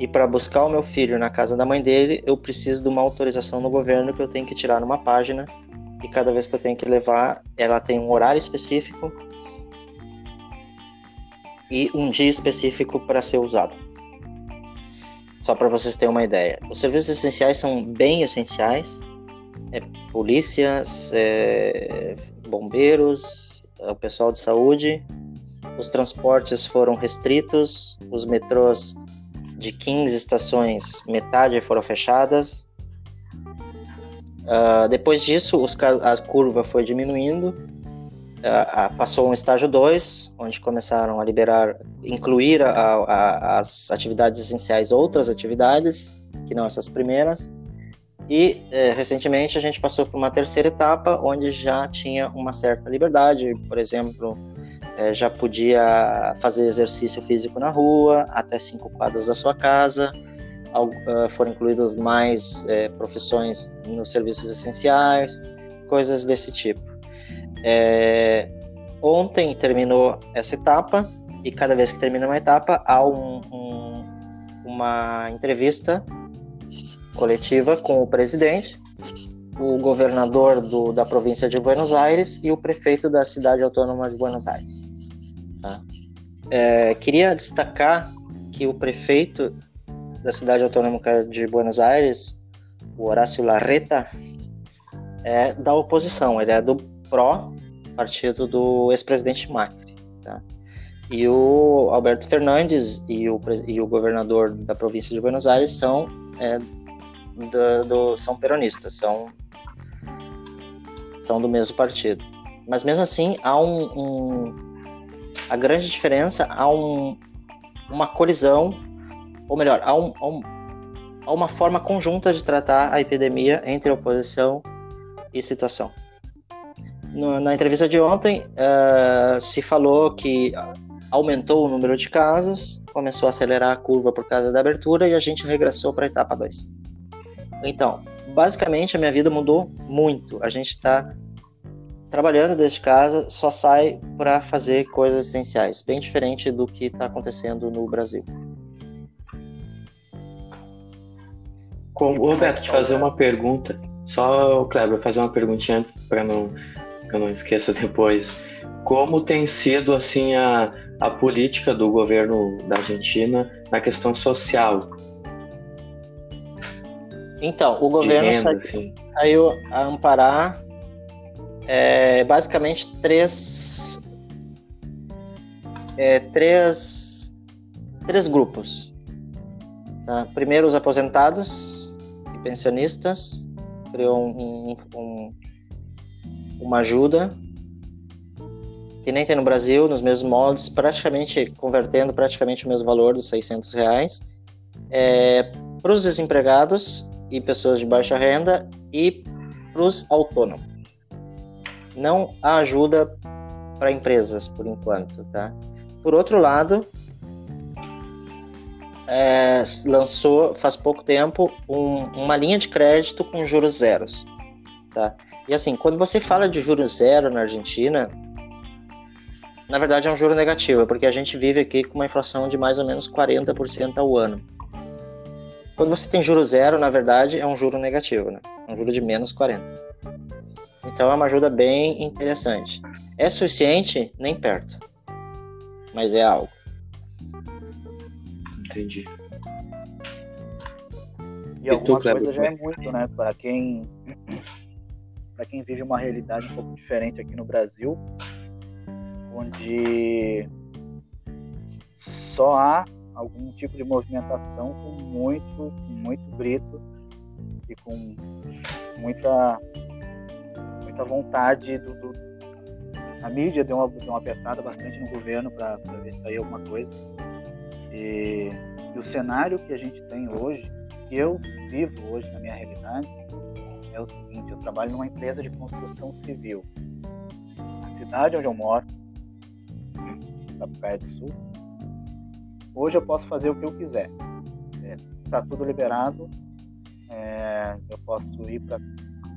e para buscar o meu filho na casa da mãe dele, eu preciso de uma autorização do governo que eu tenho que tirar numa página e cada vez que eu tenho que levar, ela tem um horário específico e um dia específico para ser usado. Só para vocês terem uma ideia. Os serviços essenciais são bem essenciais. É, polícias, é, bombeiros, é, o pessoal de saúde. Os transportes foram restritos. Os metrôs de 15 estações, metade foram fechadas. Uh, depois disso, os, a curva foi diminuindo uh, passou um estágio 2, onde começaram a liberar, incluir a, a, as atividades essenciais outras atividades, que não essas primeiras. E eh, recentemente a gente passou por uma terceira etapa, onde já tinha uma certa liberdade, por exemplo, eh, já podia fazer exercício físico na rua, até cinco quadras da sua casa, uh, foram incluídas mais eh, profissões nos serviços essenciais, coisas desse tipo. É, ontem terminou essa etapa e cada vez que termina uma etapa há um, um, uma entrevista coletiva com o presidente, o governador do, da província de Buenos Aires e o prefeito da cidade autônoma de Buenos Aires. Tá? É, queria destacar que o prefeito da cidade autônoma de Buenos Aires, o Horácio Larreta, é da oposição, ele é do PRO, partido do ex-presidente Macri. Tá? E o Alberto Fernandes e o, e o governador da província de Buenos Aires são, é, do, do, são peronistas, são, são do mesmo partido. Mas mesmo assim, há um, um a grande diferença, há um, uma colisão, ou melhor, há, um, há, um, há uma forma conjunta de tratar a epidemia entre oposição e situação. No, na entrevista de ontem, uh, se falou que aumentou o número de casos, começou a acelerar a curva por causa da abertura e a gente regressou para a etapa 2. Então, basicamente a minha vida mudou muito. A gente está trabalhando desde casa, só sai para fazer coisas essenciais, bem diferente do que está acontecendo no Brasil. Como, Roberto, te fazer uma pergunta. Só, Kleber, fazer uma perguntinha para não, eu não esqueça depois. Como tem sido assim a, a política do governo da Argentina na questão social? Então, o governo renda, saiu, assim. saiu, a amparar é, basicamente três, é, três, três grupos. Tá? Primeiro, os aposentados pensionistas, criou um, um, um, uma ajuda que nem tem no Brasil, nos mesmos moldes, praticamente convertendo praticamente o mesmo valor dos 600 reais, é, para os desempregados e pessoas de baixa renda e para os autônomos. Não há ajuda para empresas por enquanto, tá? Por outro lado, é, lançou faz pouco tempo um, uma linha de crédito com juros zeros, tá? E assim, quando você fala de juros zero na Argentina, na verdade é um juro negativo, porque a gente vive aqui com uma inflação de mais ou menos 40% ao ano. Quando você tem juro zero, na verdade, é um juro negativo, né? É um juro de menos 40. Então é uma ajuda bem interessante. É suficiente? Nem perto. Mas é algo. Entendi. E, e alguma tu, coisa já é muito, né? Para quem, para quem vive uma realidade um pouco diferente aqui no Brasil, onde só há algum tipo de movimentação com muito, muito grito e com muita, muita vontade do, do a mídia deu uma, deu uma apertada bastante no governo para ver se sair alguma coisa. E, e, o cenário que a gente tem hoje, que eu vivo hoje na minha realidade, é o seguinte: eu trabalho numa empresa de construção civil. A cidade onde eu moro, Sapucaia do Sul. Hoje eu posso fazer o que eu quiser. Está é, tudo liberado. É, eu posso ir para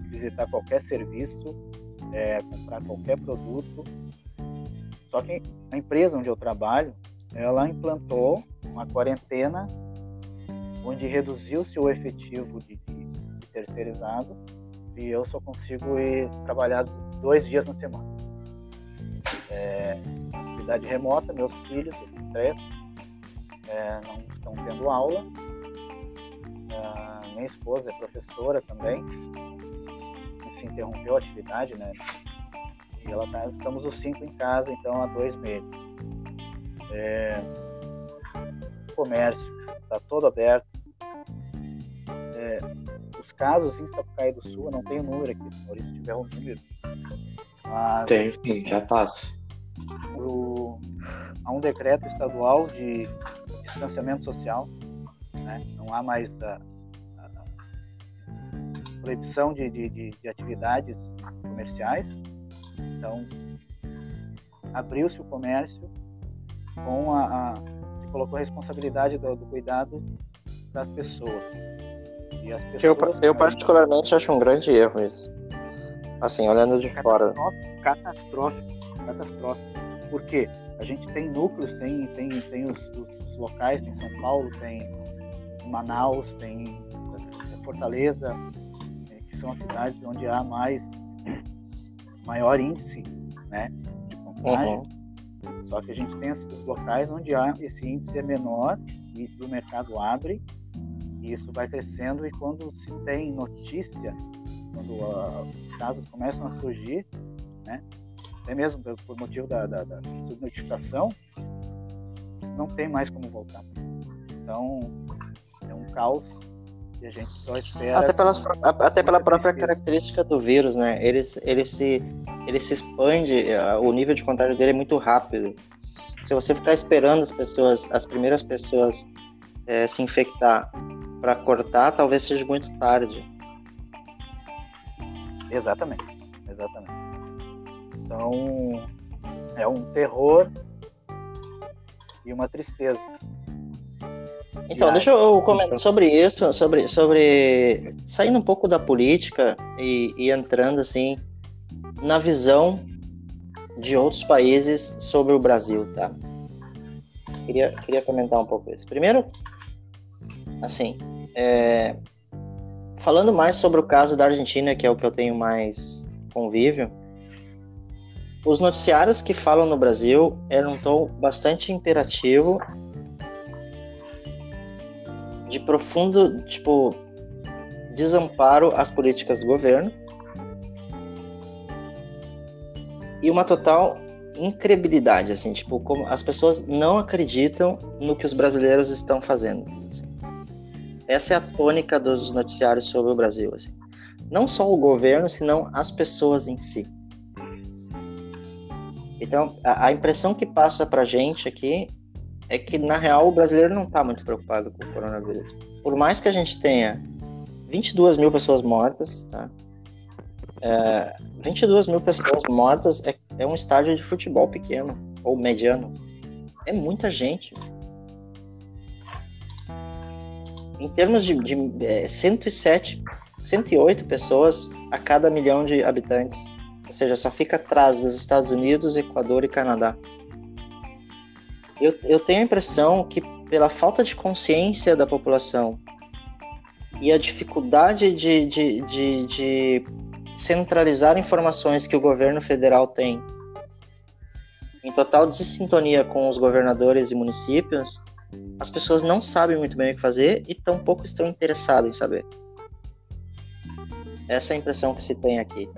visitar qualquer serviço, é, comprar qualquer produto. Só que a empresa onde eu trabalho, ela implantou uma quarentena onde reduziu-se o efetivo de, de, e eu só consigo ir trabalhar dois dias na semana. É, atividade remota, meus filhos, três, é, não estão tendo aula. É, minha esposa é professora também, se interrompeu a atividade, né? E ela tá, estamos os cinco em casa, então há dois meses. É, o comércio está todo aberto. É, os casos em Sapucaí do Sul, eu não tenho número aqui, se o Maurício tiver um número. Mas, Tem sim, já passo o, há um decreto estadual de distanciamento social, né? não há mais a, a proibição de, de, de, de atividades comerciais, então abriu-se o comércio com a, a, se colocou a responsabilidade do, do cuidado das pessoas. pessoas eu, eu particularmente acho um grande erro isso. Assim, olhando de fora. Catastrófico, catastrófico. Por quê? a gente tem núcleos, tem, tem, tem os, os locais, tem São Paulo, tem Manaus, tem Fortaleza, né, que são as cidades onde há mais maior índice né, de contágio. Uhum. Só que a gente tem esses locais onde há esse índice é menor e o mercado abre e isso vai crescendo e quando se tem notícia, quando uh, os casos começam a surgir, né, até mesmo por motivo da, da, da subnotificação, não tem mais como voltar. Então, é um caos e a gente só espera. Até, pelas, até pela própria característica do vírus, né? Ele, ele, se, ele se expande, o nível de contágio dele é muito rápido. Se você ficar esperando as pessoas, as primeiras pessoas é, se infectar para cortar, talvez seja muito tarde. Exatamente, exatamente. Então, é um terror e uma tristeza. Então, deixa eu comentar sobre isso, sobre, sobre saindo um pouco da política e, e entrando assim na visão de outros países sobre o Brasil, tá? Queria, queria comentar um pouco isso. Primeiro, assim, é, falando mais sobre o caso da Argentina, que é o que eu tenho mais convívio, os noticiários que falam no Brasil eram um tom bastante imperativo, de profundo, tipo, desamparo às políticas do governo e uma total incredibilidade, assim, tipo, como as pessoas não acreditam no que os brasileiros estão fazendo. Assim. Essa é a tônica dos noticiários sobre o Brasil, assim. Não só o governo, senão as pessoas em si. Então, a, a impressão que passa pra gente aqui é que, na real, o brasileiro não está muito preocupado com o coronavírus. Por mais que a gente tenha 22 mil pessoas mortas, tá? É, 22 mil pessoas mortas é, é um estádio de futebol pequeno ou mediano. É muita gente. Em termos de, de é, 107, 108 pessoas a cada milhão de habitantes. Ou seja, só fica atrás dos Estados Unidos, Equador e Canadá. Eu, eu tenho a impressão que, pela falta de consciência da população e a dificuldade de, de, de, de centralizar informações que o governo federal tem, em total desintonia com os governadores e municípios, as pessoas não sabem muito bem o que fazer e tampouco estão interessadas em saber. Essa é a impressão que se tem aqui.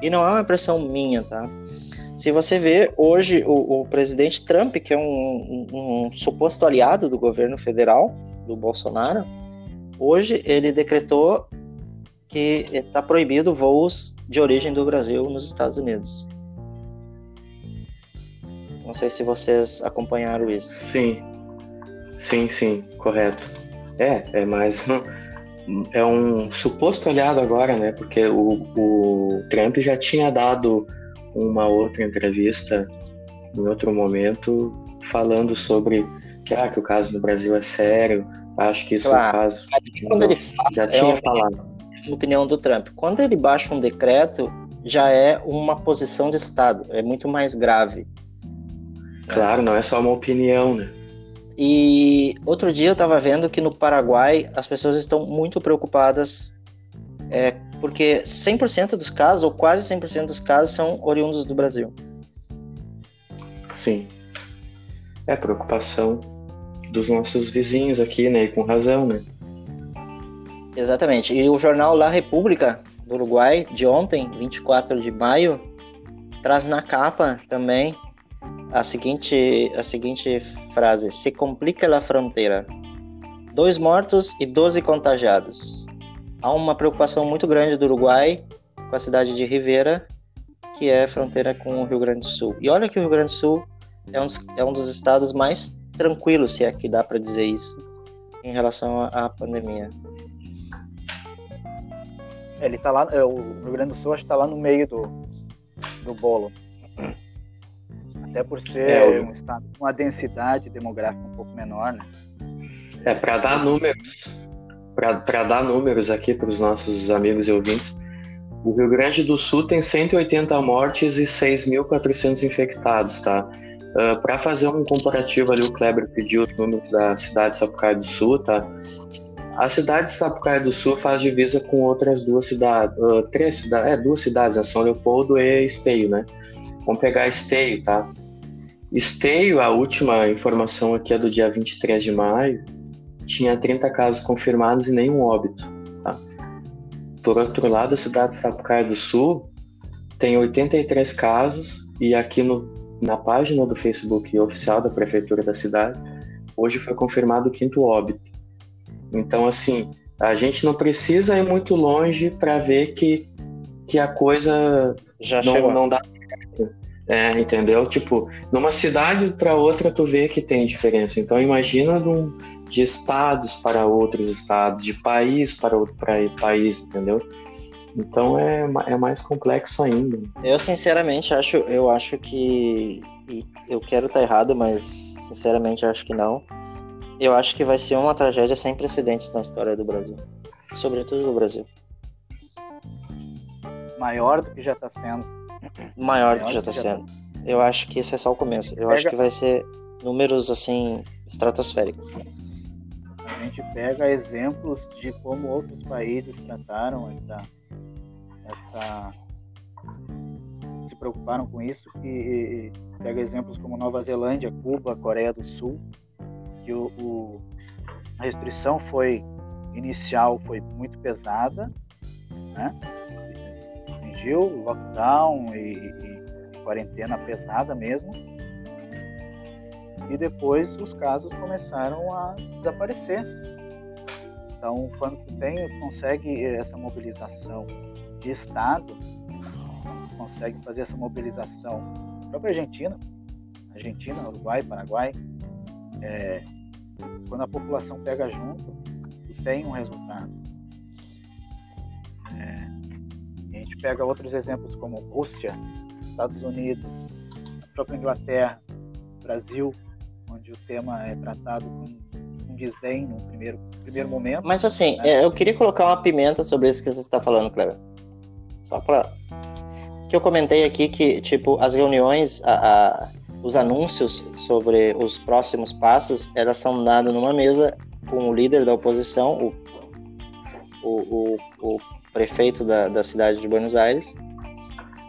E não é uma impressão minha, tá? Se você vê hoje o, o presidente Trump, que é um, um, um, suposto aliado do governo federal, do Bolsonaro, hoje ele decretou que está proibido voos de origem do Brasil nos Estados Unidos. Não sei se vocês acompanharam isso. Sim, sim, sim, correto. É, é mais um, é um suposto aliado agora, né? Porque o, o Trump já tinha dado uma outra entrevista em outro momento falando sobre que, ah, que o caso do Brasil é sério. Acho que isso claro. faz. Quando ele faz, já tinha é falado. Opinião do Trump. Quando ele baixa um decreto, já é uma posição de Estado. É muito mais grave. Claro, não é só uma opinião, né? E outro dia eu estava vendo que no Paraguai as pessoas estão muito preocupadas é, porque 100% dos casos, ou quase 100% dos casos, são oriundos do Brasil. Sim. É preocupação dos nossos vizinhos aqui, né? E com razão, né? Exatamente. E o jornal La República do Uruguai, de ontem, 24 de maio, traz na capa também a seguinte, a seguinte frase: Se complica a fronteira. Dois mortos e 12 contagiados. Há uma preocupação muito grande do Uruguai com a cidade de Rivera, que é fronteira com o Rio Grande do Sul. E olha que o Rio Grande do Sul é um, é um dos estados mais tranquilos, se é que dá para dizer isso, em relação à pandemia. Ele está lá, é, o Rio Grande do Sul está lá no meio do, do bolo. Até por ser é, um estado com uma densidade demográfica um pouco menor, né? É, para dar números, para dar números aqui para os nossos amigos e ouvintes, o Rio Grande do Sul tem 180 mortes e 6.400 infectados, tá? Uh, para fazer um comparativo ali, o Kleber pediu os números da cidade de Sapucaia do Sul, tá? A cidade de Sapucaia do Sul faz divisa com outras duas cidades, uh, três cidades, é, duas cidades? São Leopoldo e Esteio, né? Vamos pegar Esteio, tá? Esteio, a última informação aqui é do dia 23 de maio, tinha 30 casos confirmados e nenhum óbito, tá? Por outro lado, a cidade de Sapucaia do Sul tem 83 casos e aqui no, na página do Facebook oficial da prefeitura da cidade, hoje foi confirmado o quinto óbito. Então, assim, a gente não precisa ir muito longe para ver que, que a coisa Já não, chegou. não dá certo. É, entendeu? Tipo, numa cidade para outra tu vê que tem diferença. Então imagina num, de estados para outros estados, de país para outro pra- país, entendeu? Então é, é mais complexo ainda. Eu sinceramente acho, eu acho que e eu quero estar errado, mas sinceramente acho que não. Eu acho que vai ser uma tragédia sem precedentes na história do Brasil, sobretudo do Brasil, Maior do que já está sendo. maior do Maior que já do está que já sendo. Eu acho que esse é só o começo. Eu Pega- acho que vai ser números assim estratosféricos. A gente pega exemplos de como outros países trataram essa, essa se preocuparam com isso, que pega exemplos como Nova Zelândia, Cuba, Coreia do Sul, que o, o- a restrição foi inicial foi muito pesada, né? Atingiu lockdown e, e quarentena pesada mesmo. E depois os casos começaram a desaparecer. Então, quando tem, consegue essa mobilização de Estado, consegue fazer essa mobilização, a própria Argentina, Argentina, Uruguai, Paraguai, é, quando a população pega junto, tem um resultado. É, a gente pega outros exemplos como Rússia, Estados Unidos, a própria Inglaterra, Brasil, onde o tema é tratado com, com desdém no primeiro, primeiro momento. Mas assim, é, eu queria colocar uma pimenta sobre isso que você está falando, Cleber. Só para que eu comentei aqui que tipo as reuniões, a, a- os anúncios sobre os próximos passos, elas são dados numa mesa com o líder da oposição, o, o, o, o prefeito da, da cidade de Buenos Aires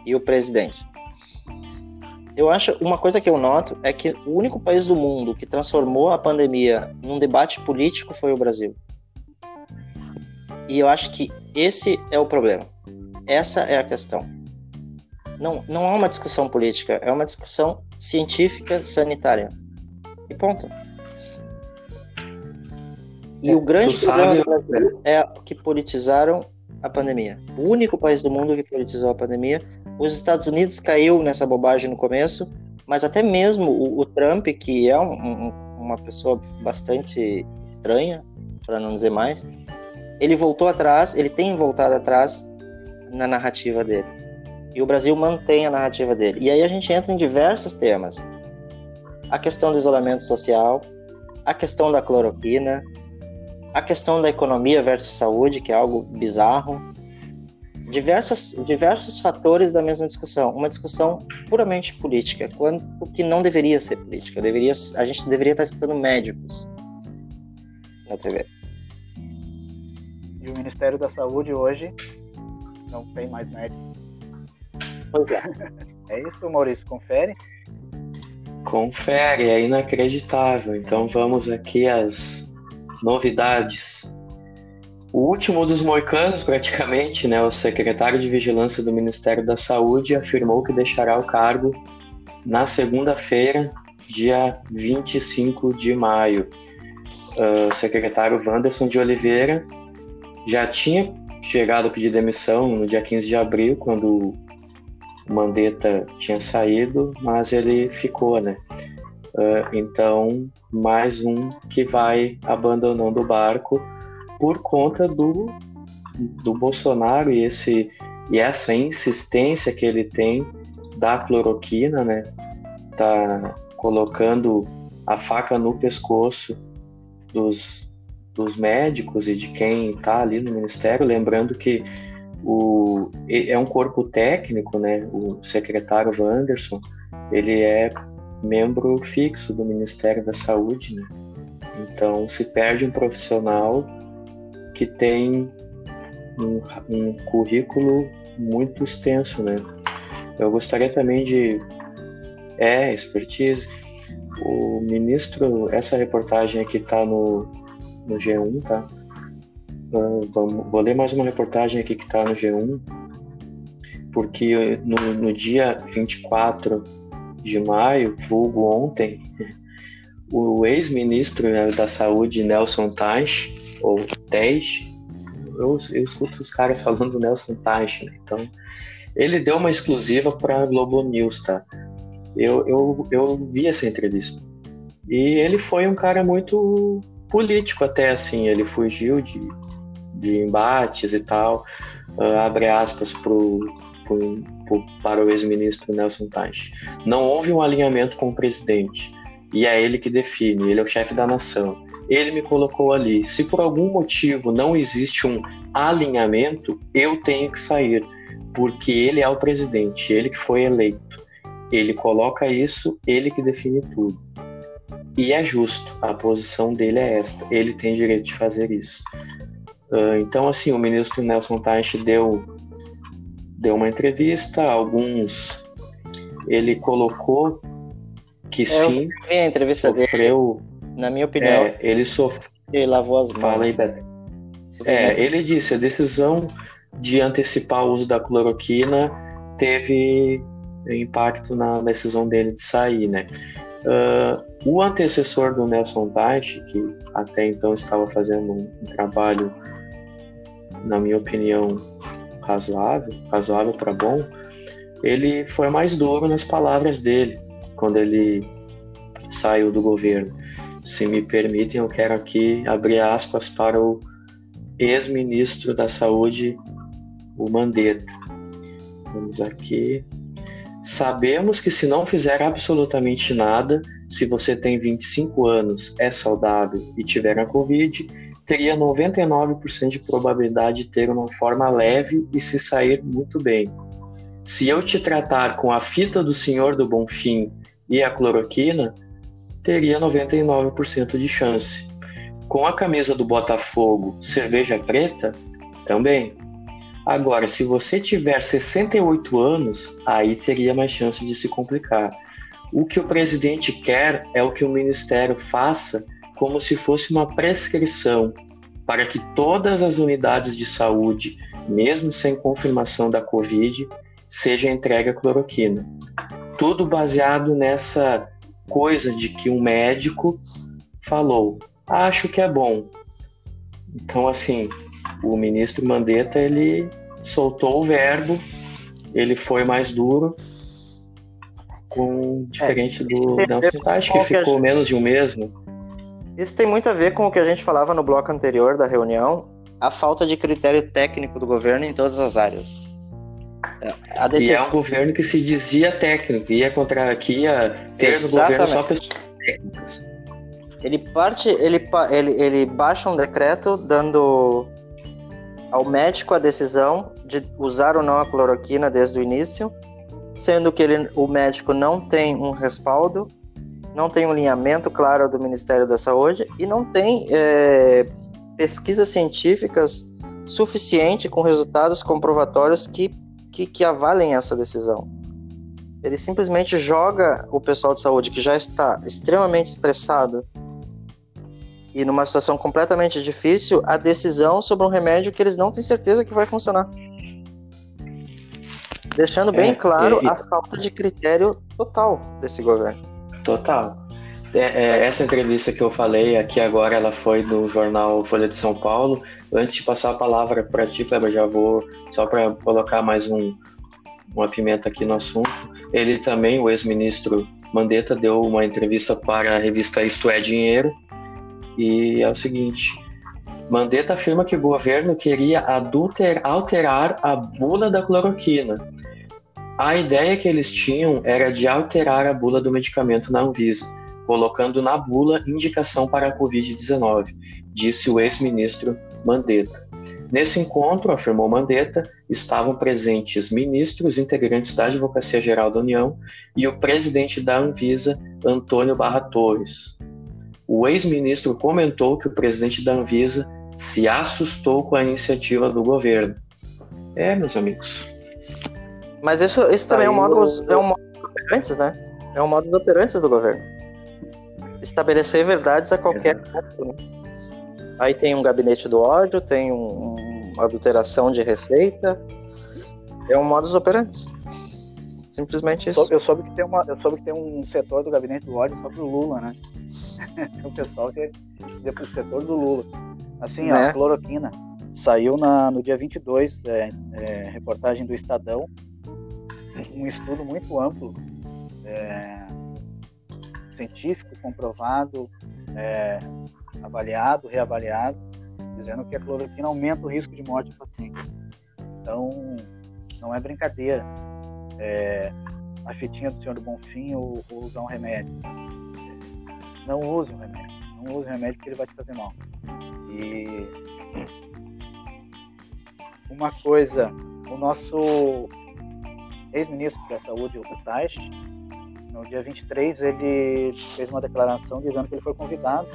e o presidente. Eu acho uma coisa que eu noto é que o único país do mundo que transformou a pandemia num debate político foi o Brasil. E eu acho que esse é o problema. Essa é a questão. Não, não é uma discussão política, é uma discussão científica sanitária. E ponto. E É, o grande tu problema sabe- do Brasil é que politizaram a pandemia. O único país do mundo que politizou a pandemia. Os Estados Unidos caiu nessa bobagem no começo, mas até mesmo o, o Trump, que é um- um- uma pessoa bastante estranha, para não dizer mais, ele voltou atrás, ele tem voltado atrás na narrativa dele. E o Brasil mantém a narrativa dele. E aí a gente entra em diversos temas. A questão do isolamento social, a questão da cloroquina, a questão da economia versus saúde, que é algo bizarro. Diversas, diversos fatores da mesma discussão. Uma discussão puramente política, o que não deveria ser política. Deveria, a gente deveria estar escutando médicos na TV. E o Ministério da Saúde hoje não tem mais médico. Pois é. É isso, Maurício? Confere? Confere, é inacreditável. Então vamos aqui às novidades. O último dos moicanos, praticamente, né, o secretário de Vigilância do Ministério da Saúde afirmou que deixará o cargo na segunda-feira, dia 25 de maio. Ah, o secretário Wanderson de Oliveira já tinha chegado a pedir demissão no dia 15 de abril, quando Mandetta tinha saído, mas ele ficou, né? Ah, então, mais um que vai abandonando o barco por conta do, do Bolsonaro e, esse, e essa insistência que ele tem da cloroquina, né? Tá colocando a faca no pescoço dos, dos médicos e de quem está ali no ministério, lembrando que o, é um corpo técnico, né? O secretário Wanderson, ele é membro fixo do Ministério da Saúde, né? Então se perde um profissional que tem um, um currículo muito extenso, né? Eu gostaria também de é expertise. O ministro, essa reportagem aqui está no, no G1, tá? Vamos, vou ler mais uma reportagem aqui que está no G1, porque no, no dia 24 de maio, vulgo ontem, o ex-ministro né, da Saúde, Nelson Teich, ou Teich, eu, eu escuto os caras falando Nelson Teich, né? então ele deu uma exclusiva para a Globo News, tá? Eu, eu, eu vi essa entrevista. E ele foi um cara muito político até, assim, ele fugiu de, de embates e tal, uh, abre aspas pro, pro, pro para o ex-ministro Nelson Teich. Não houve um alinhamento com o presidente, e é ele que define, ele é o chefe da nação. Ele me colocou ali. Se por algum motivo não existe um alinhamento, eu tenho que sair, porque ele é o presidente, ele que foi eleito. Ele coloca isso, ele que define tudo. E é justo, a posição dele é esta, ele tem direito de fazer isso. Uh, então, assim, o ministro Nelson Teich deu, deu uma entrevista, alguns. Ele colocou que Eu sim. vi a entrevista sofreu, dele. Na minha opinião, é, ele sofreu. ele lavou as mãos. Fala aí, Beto. É, ele disse: a decisão de antecipar o uso da cloroquina teve impacto na decisão dele de sair, né? Uh, o antecessor do Nelson Teich, que até então estava fazendo um, um trabalho, na minha opinião, razoável, razoável para bom, ele foi mais duro nas palavras dele quando ele saiu do governo. Se me permitem, eu quero aqui abrir aspas para o ex-ministro da Saúde, o Mandetta. Vamos aqui. Sabemos que se não fizer absolutamente nada, se você tem 25 anos, é saudável e tiver a Covid, teria 99% de probabilidade de ter uma forma leve e se sair muito bem. Se eu te tratar com a fita do Senhor do Bonfim e a cloroquina, teria 99% de chance. Com a camisa do Botafogo, cerveja preta, também. Agora, se você tiver 68 anos, aí teria mais chance de se complicar. O que o presidente quer é o que o ministério faça como se fosse uma prescrição para que todas as unidades de saúde, mesmo sem confirmação da Covid, seja entregue a cloroquina. Tudo baseado nessa coisa de que um médico falou, acho que é bom. Então, assim, o ministro Mandetta ele soltou o verbo, ele foi mais duro, com diferente é, do Nelson Teich, que ficou menos de um mês. Né? Isso tem muito a ver com o que a gente falava no bloco anterior da reunião, a falta de critério técnico do governo em todas as áreas. Decisão... E é um governo que se dizia técnico, ia contra aqui ia ter no governo só pessoas técnicas. Ele parte, ele, ele, ele baixa um decreto dando ao médico a decisão de usar ou não a cloroquina desde o início, sendo que ele, o médico não tem um respaldo, não tem um alinhamento claro do Ministério da Saúde e não tem é, pesquisas científicas suficiente com resultados comprovatórios que, que, que avalem essa decisão. Ele simplesmente joga o pessoal de saúde que já está extremamente estressado e numa situação completamente difícil a decisão sobre um remédio que eles não têm certeza que vai funcionar. Deixando bem é, claro a falta de critério total desse governo. Total. É, é, essa entrevista que eu falei aqui agora, ela foi do jornal Folha de São Paulo. Antes de passar a palavra para ti, Kleber, já vou só para colocar mais um, uma pimenta aqui no assunto. Ele também, o ex-ministro Mandetta, deu uma entrevista para a revista Isto é Dinheiro, e é o seguinte: Mandetta afirma que o governo queria adulter, alterar a bula da cloroquina. A ideia que eles tinham era de alterar a bula do medicamento na Anvisa, colocando na bula indicação para a Covid-19, disse o ex-ministro Mandetta. Nesse encontro, afirmou Mandetta, estavam presentes ministros integrantes da Advocacia Geral da União e o presidente da Anvisa, Antônio Barra Torres. O ex-ministro comentou que o presidente da Anvisa se assustou com a iniciativa do governo. É, meus amigos. Mas isso, isso também é um modo, é um modo operantes, né? É um modo operantes do governo. Estabelecer verdades a qualquer custo, né? Aí tem um gabinete do ódio, tem um, uma adulteração de receita. É um modus operandi. Simplesmente isso. Eu soube que tem, uma, eu soube que tem um setor do gabinete do ódio só pro Lula, né? tem um pessoal que é pro setor do Lula. Assim, né? ó, a cloroquina. Saiu na, no dia 22, é, é, reportagem do Estadão, um estudo muito amplo, é, científico, comprovado, é, avaliado, reavaliado, dizendo que a cloroquina aumenta o risco de morte em pacientes. Então, não é brincadeira. É, a fitinha do senhor do Bonfim ou, ou usar um remédio. Não use o remédio. Não use o remédio porque ele vai te fazer mal. E uma coisa, o nosso ex-ministro da Saúde, o Taish, no dia 23, ele fez uma declaração dizendo que ele foi convidado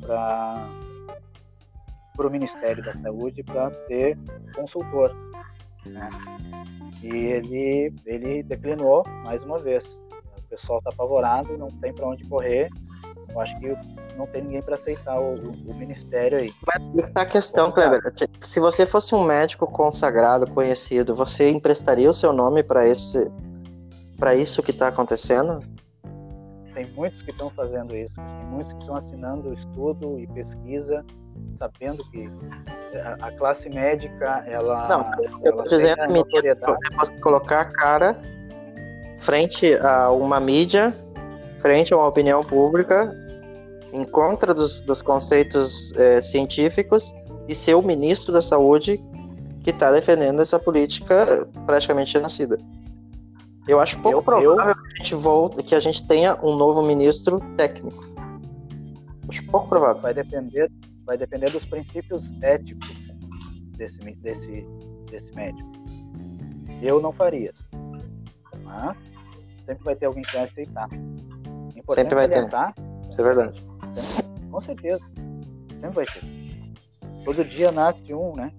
para o Ministério da Saúde para ser consultor. Né? E ele, ele declinou mais uma vez. O pessoal está apavorado, não tem para onde correr. Eu acho que não tem ninguém para aceitar o, o, ministério aí. Mas está a questão, Kleber. Se você fosse um médico consagrado, conhecido, você emprestaria o seu nome para esse para isso que está acontecendo? Tem muitos que estão fazendo isso. Tem muitos que estão assinando estudo e pesquisa, sabendo que a, a classe médica, ela. Não, eu estou dizendo, é você colocar a cara frente a uma mídia, frente a uma opinião pública, em contra dos, dos conceitos é, científicos e ser o ministro da saúde que está defendendo essa política praticamente genocida. Eu acho pouco eu, provável eu... que a gente volte, que a gente tenha um novo ministro técnico. Acho pouco provável. Vai depender, vai depender dos princípios éticos desse, desse, desse médico. Eu não faria. Mas sempre vai ter alguém que vai aceitar. Sempre vai ter. Isso é verdade. Sempre, com certeza. Sempre vai ter. Todo dia nasce um, né?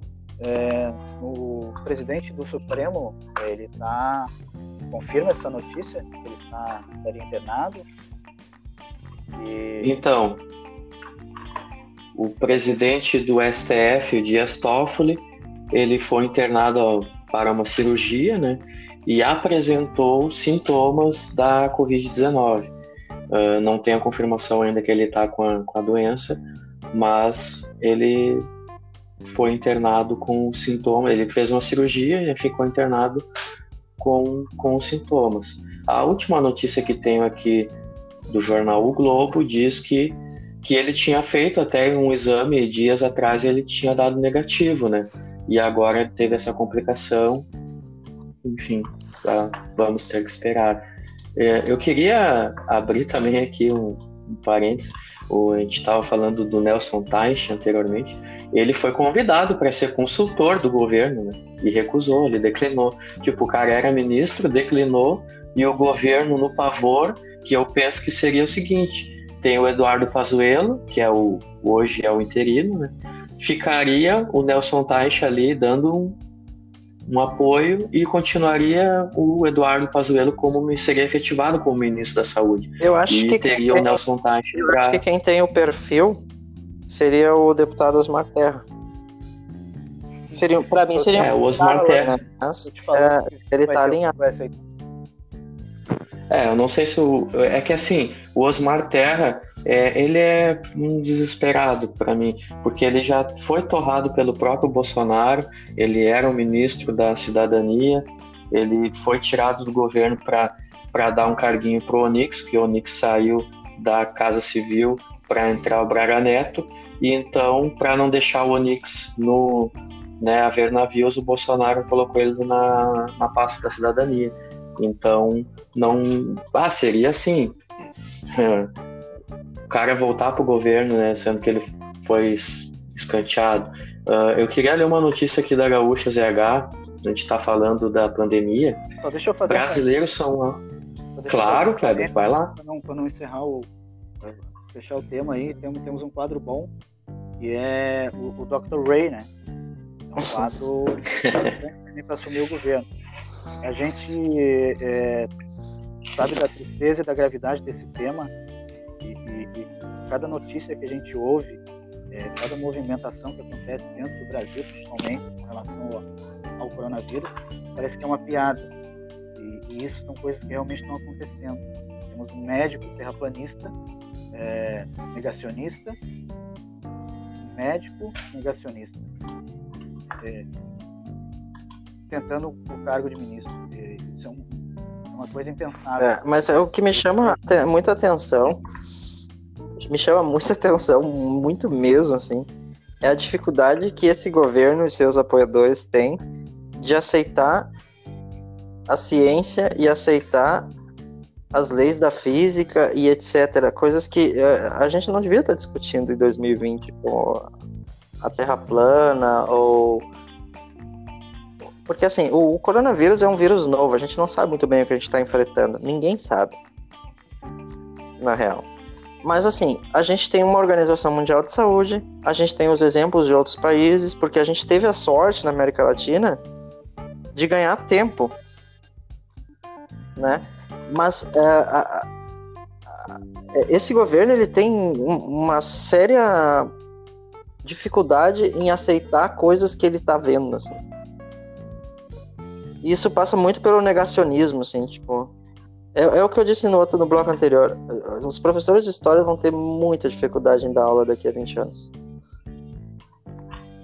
É, o presidente do Supremo, ele está confirma essa notícia? Que ele está, estaria internado? E... Então, o presidente do STF, o Dias Toffoli, ele foi internado para uma cirurgia, né? E apresentou sintomas da Covid-19. Uh, não tem a confirmação ainda que ele está com, com a doença, mas ele foi internado com sintomas. Ele fez uma cirurgia e ficou internado com, com sintomas. A última notícia que tenho aqui do jornal O Globo diz que, que ele tinha feito até um exame dias atrás ele tinha dado negativo, né? E agora teve essa complicação. Enfim, tá, vamos ter que esperar. É, eu queria abrir também aqui um, um parênteses. O, a gente estava falando do Nelson Teich anteriormente. Ele foi convidado para ser consultor do governo, né? E recusou, ele declinou. Tipo, o cara era ministro, declinou, e o governo, no pavor, que eu penso que seria o seguinte: tem o Eduardo Pazuello, que é o hoje é o interino, né? Ficaria o Nelson Teich ali dando um, um apoio e continuaria o Eduardo Pazuello como seria efetivado como ministro da Saúde. Eu acho e que teria o Nelson Teich. Eu pra... acho que quem tem o perfil seria o deputado Osmar Terra. Seria, para mim seria é, o Osmar Terra. Né? Mas, é, ele tá alinhado. É, eu não sei se o. É que assim, o Osmar Terra, é, ele é um desesperado para mim, porque ele já foi torrado pelo próprio Bolsonaro, ele era o ministro da cidadania, ele foi tirado do governo para dar um carguinho pro Onix, que o Onix saiu da Casa Civil para entrar o Braga Neto, e então, para não deixar o Onix no, né, haver navios, o Bolsonaro colocou ele na, na pasta da cidadania. Então, não. Ah, seria assim. o cara voltar para o governo, né? Sendo que ele foi escanteado. Uh, eu queria ler uma notícia aqui da Gaúcha ZH, a gente está falando da pandemia. Só deixa eu fazer Brasileiros são. Claro, Kleber, vai lá. Para não, não encerrar o. fechar o tema aí, temos, temos um quadro bom, que é o, o Dr. Ray, né? É um quadro para assumir o governo. A gente é, sabe da tristeza e da gravidade desse tema e, e, e cada notícia que a gente ouve, é, cada movimentação que acontece dentro do Brasil, principalmente com relação ao, ao coronavírus, parece que é uma piada. E, e, isso são coisas que realmente estão acontecendo. Temos um médico terraplanista, é, negacionista, médico negacionista, é, tentando o cargo de ministro. Isso é um, uma coisa impensável. É, mas é o que me chama muita atenção, me chama muita atenção, muito mesmo, assim, é a dificuldade que esse governo e seus apoiadores têm de aceitar a ciência e aceitar as leis da física e etc. Coisas que uh, a gente não devia estar discutindo em 2020, como a Terra plana ou porque assim, o, o coronavírus é um vírus novo, a gente não sabe muito bem o que a gente está enfrentando. Ninguém sabe. Na real. Mas assim, a gente tem uma Organização Mundial de Saúde, a gente tem os exemplos de outros países, porque a gente teve a sorte na América Latina de ganhar tempo. Né? Mas a, esse governo ele tem uma séria dificuldade em aceitar coisas que ele está vendo. Assim. E isso passa muito pelo negacionismo, assim, tipo. É, é, o que eu disse no outro no bloco anterior. Os professores de história vão ter muita dificuldade em dar aula daqui a 20 anos.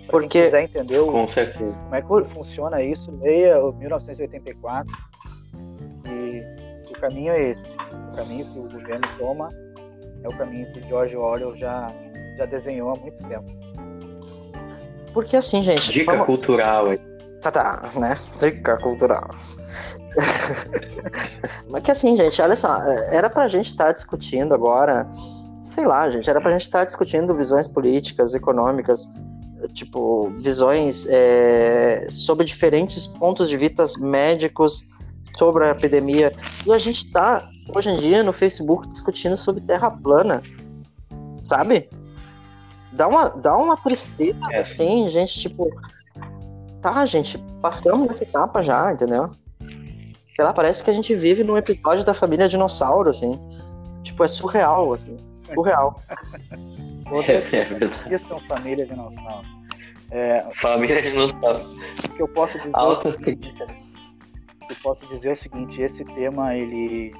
Porque. Quem quiser entender o, Com certeza. como é que funciona isso, leia o 1984. E o caminho é esse. O caminho que o governo toma é o caminho que George Orwell já, já desenhou há muito tempo. Porque assim, gente. Dica vamos... cultural aí. Tá, tá, né? Dica cultural. Mas que assim, gente, olha só, é, era pra gente estar tá discutindo agora, sei lá, gente, era pra gente estar tá discutindo visões políticas, econômicas, tipo, visões é, sobre diferentes pontos de vista médicos sobre a epidemia. E a gente tá, hoje em dia, no Facebook discutindo sobre terra plana, sabe? Dá uma, dá uma tristeza, é. assim, gente, tipo, tá, gente, passamos essa etapa já, entendeu? Sei lá, parece que a gente vive num episódio da família dinossauro, assim. Tipo, é surreal, assim. Surreal. Outra é, é são família dinossauro. É, família dinossauro. Que eu posso dizer. Altas críticas. O que eu posso dizer é o seguinte, esse tema, ele.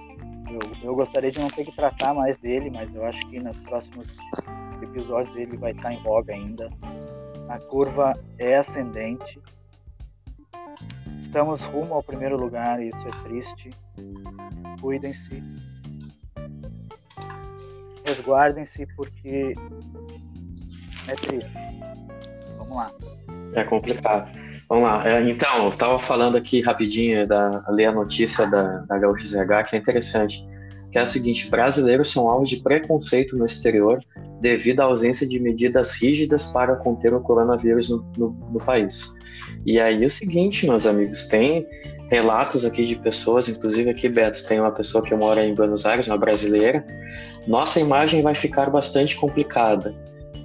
Eu, eu gostaria de não ter que tratar mais dele, mas eu acho que nos próximos episódios ele vai estar em voga ainda. A curva é ascendente Estamos rumo ao primeiro lugar e isso é triste. Cuidem-se. Resguardem-se porque é triste. Vamos lá. É complicado. Vamos lá. É, então, eu estava falando aqui rapidinho, da, ler a notícia da, da que é interessante. Que é o seguinte: brasileiros são alvos de preconceito no exterior devido à ausência de medidas rígidas para conter o coronavírus no, no, no país. E aí é o seguinte, meus amigos, tem relatos aqui de pessoas, inclusive aqui, Beto, tem uma pessoa que mora em Buenos Aires, uma brasileira. Nossa imagem vai ficar bastante complicada.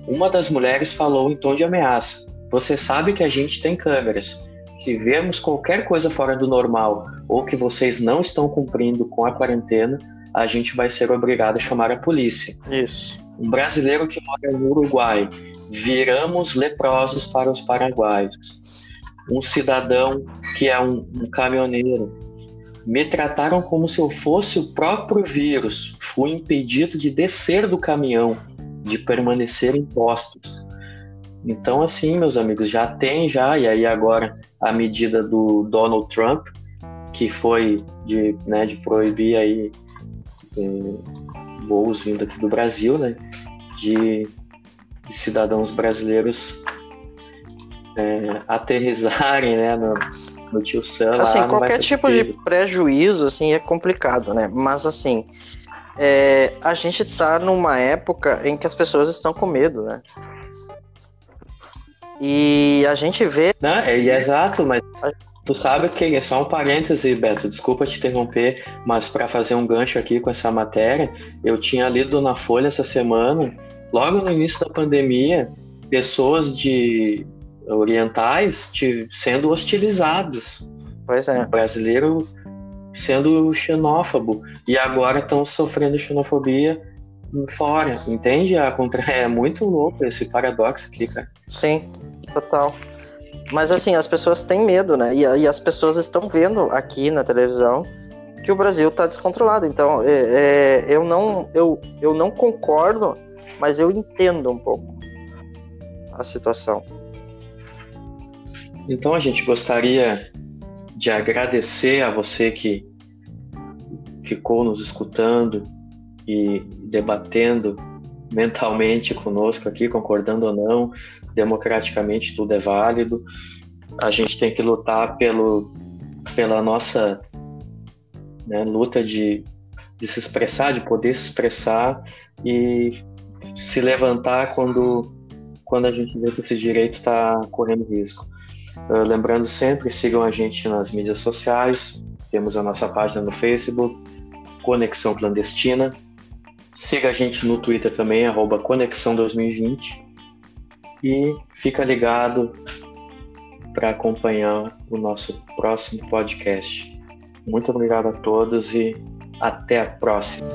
Uma das mulheres falou em tom de ameaça: Você sabe que a gente tem câmeras. Se vermos qualquer coisa fora do normal ou que vocês não estão cumprindo com a quarentena, a gente vai ser obrigado a chamar a polícia. Isso. Um brasileiro que mora no Uruguai. Viramos leprosos para os paraguaios um cidadão que é um, um caminhoneiro. Me trataram como se eu fosse o próprio vírus. Fui impedido de descer do caminhão, de permanecer em postos. Então, assim, meus amigos, já tem já, e aí agora a medida do Donald Trump, que foi de, né, de proibir aí é, voos vindo aqui do Brasil, né, de, de cidadãos brasileiros é, aterrizarem né, no, no tio Sam assim, lá, qualquer tipo possível. de prejuízo assim é complicado, né? Mas assim, é, a gente tá numa época em que as pessoas estão com medo, né? E a gente vê. Não, é, é exato, mas tu sabe que é só um parêntese, Beto, desculpa te interromper, mas para fazer um gancho aqui com essa matéria, eu tinha lido na Folha essa semana, logo no início da pandemia, pessoas de orientais te, sendo hostilizadas. Pois é. O brasileiro sendo xenófobo e agora estão sofrendo xenofobia fora, entende? É muito louco esse paradoxo aqui, cara. Sim, total. Mas assim, as pessoas têm medo, né? E, e as pessoas estão vendo aqui na televisão que o Brasil está descontrolado. Então, é, é, eu, não, eu, eu não concordo, mas eu entendo um pouco a situação. Então, a gente gostaria de agradecer a você que ficou nos escutando e debatendo mentalmente conosco aqui, concordando ou não, democraticamente tudo é válido. A gente tem que lutar pelo, pela nossa né, luta de, de se expressar, de poder se expressar e se levantar quando, quando a gente vê que esse direito está correndo risco. Uh, lembrando sempre, sigam a gente nas mídias sociais, temos a nossa página no Facebook, Conexão Clandestina. Siga a gente no Twitter também, arroba Conexão 2020. E fica ligado para acompanhar o nosso próximo podcast. Muito obrigado a todos e até a próxima.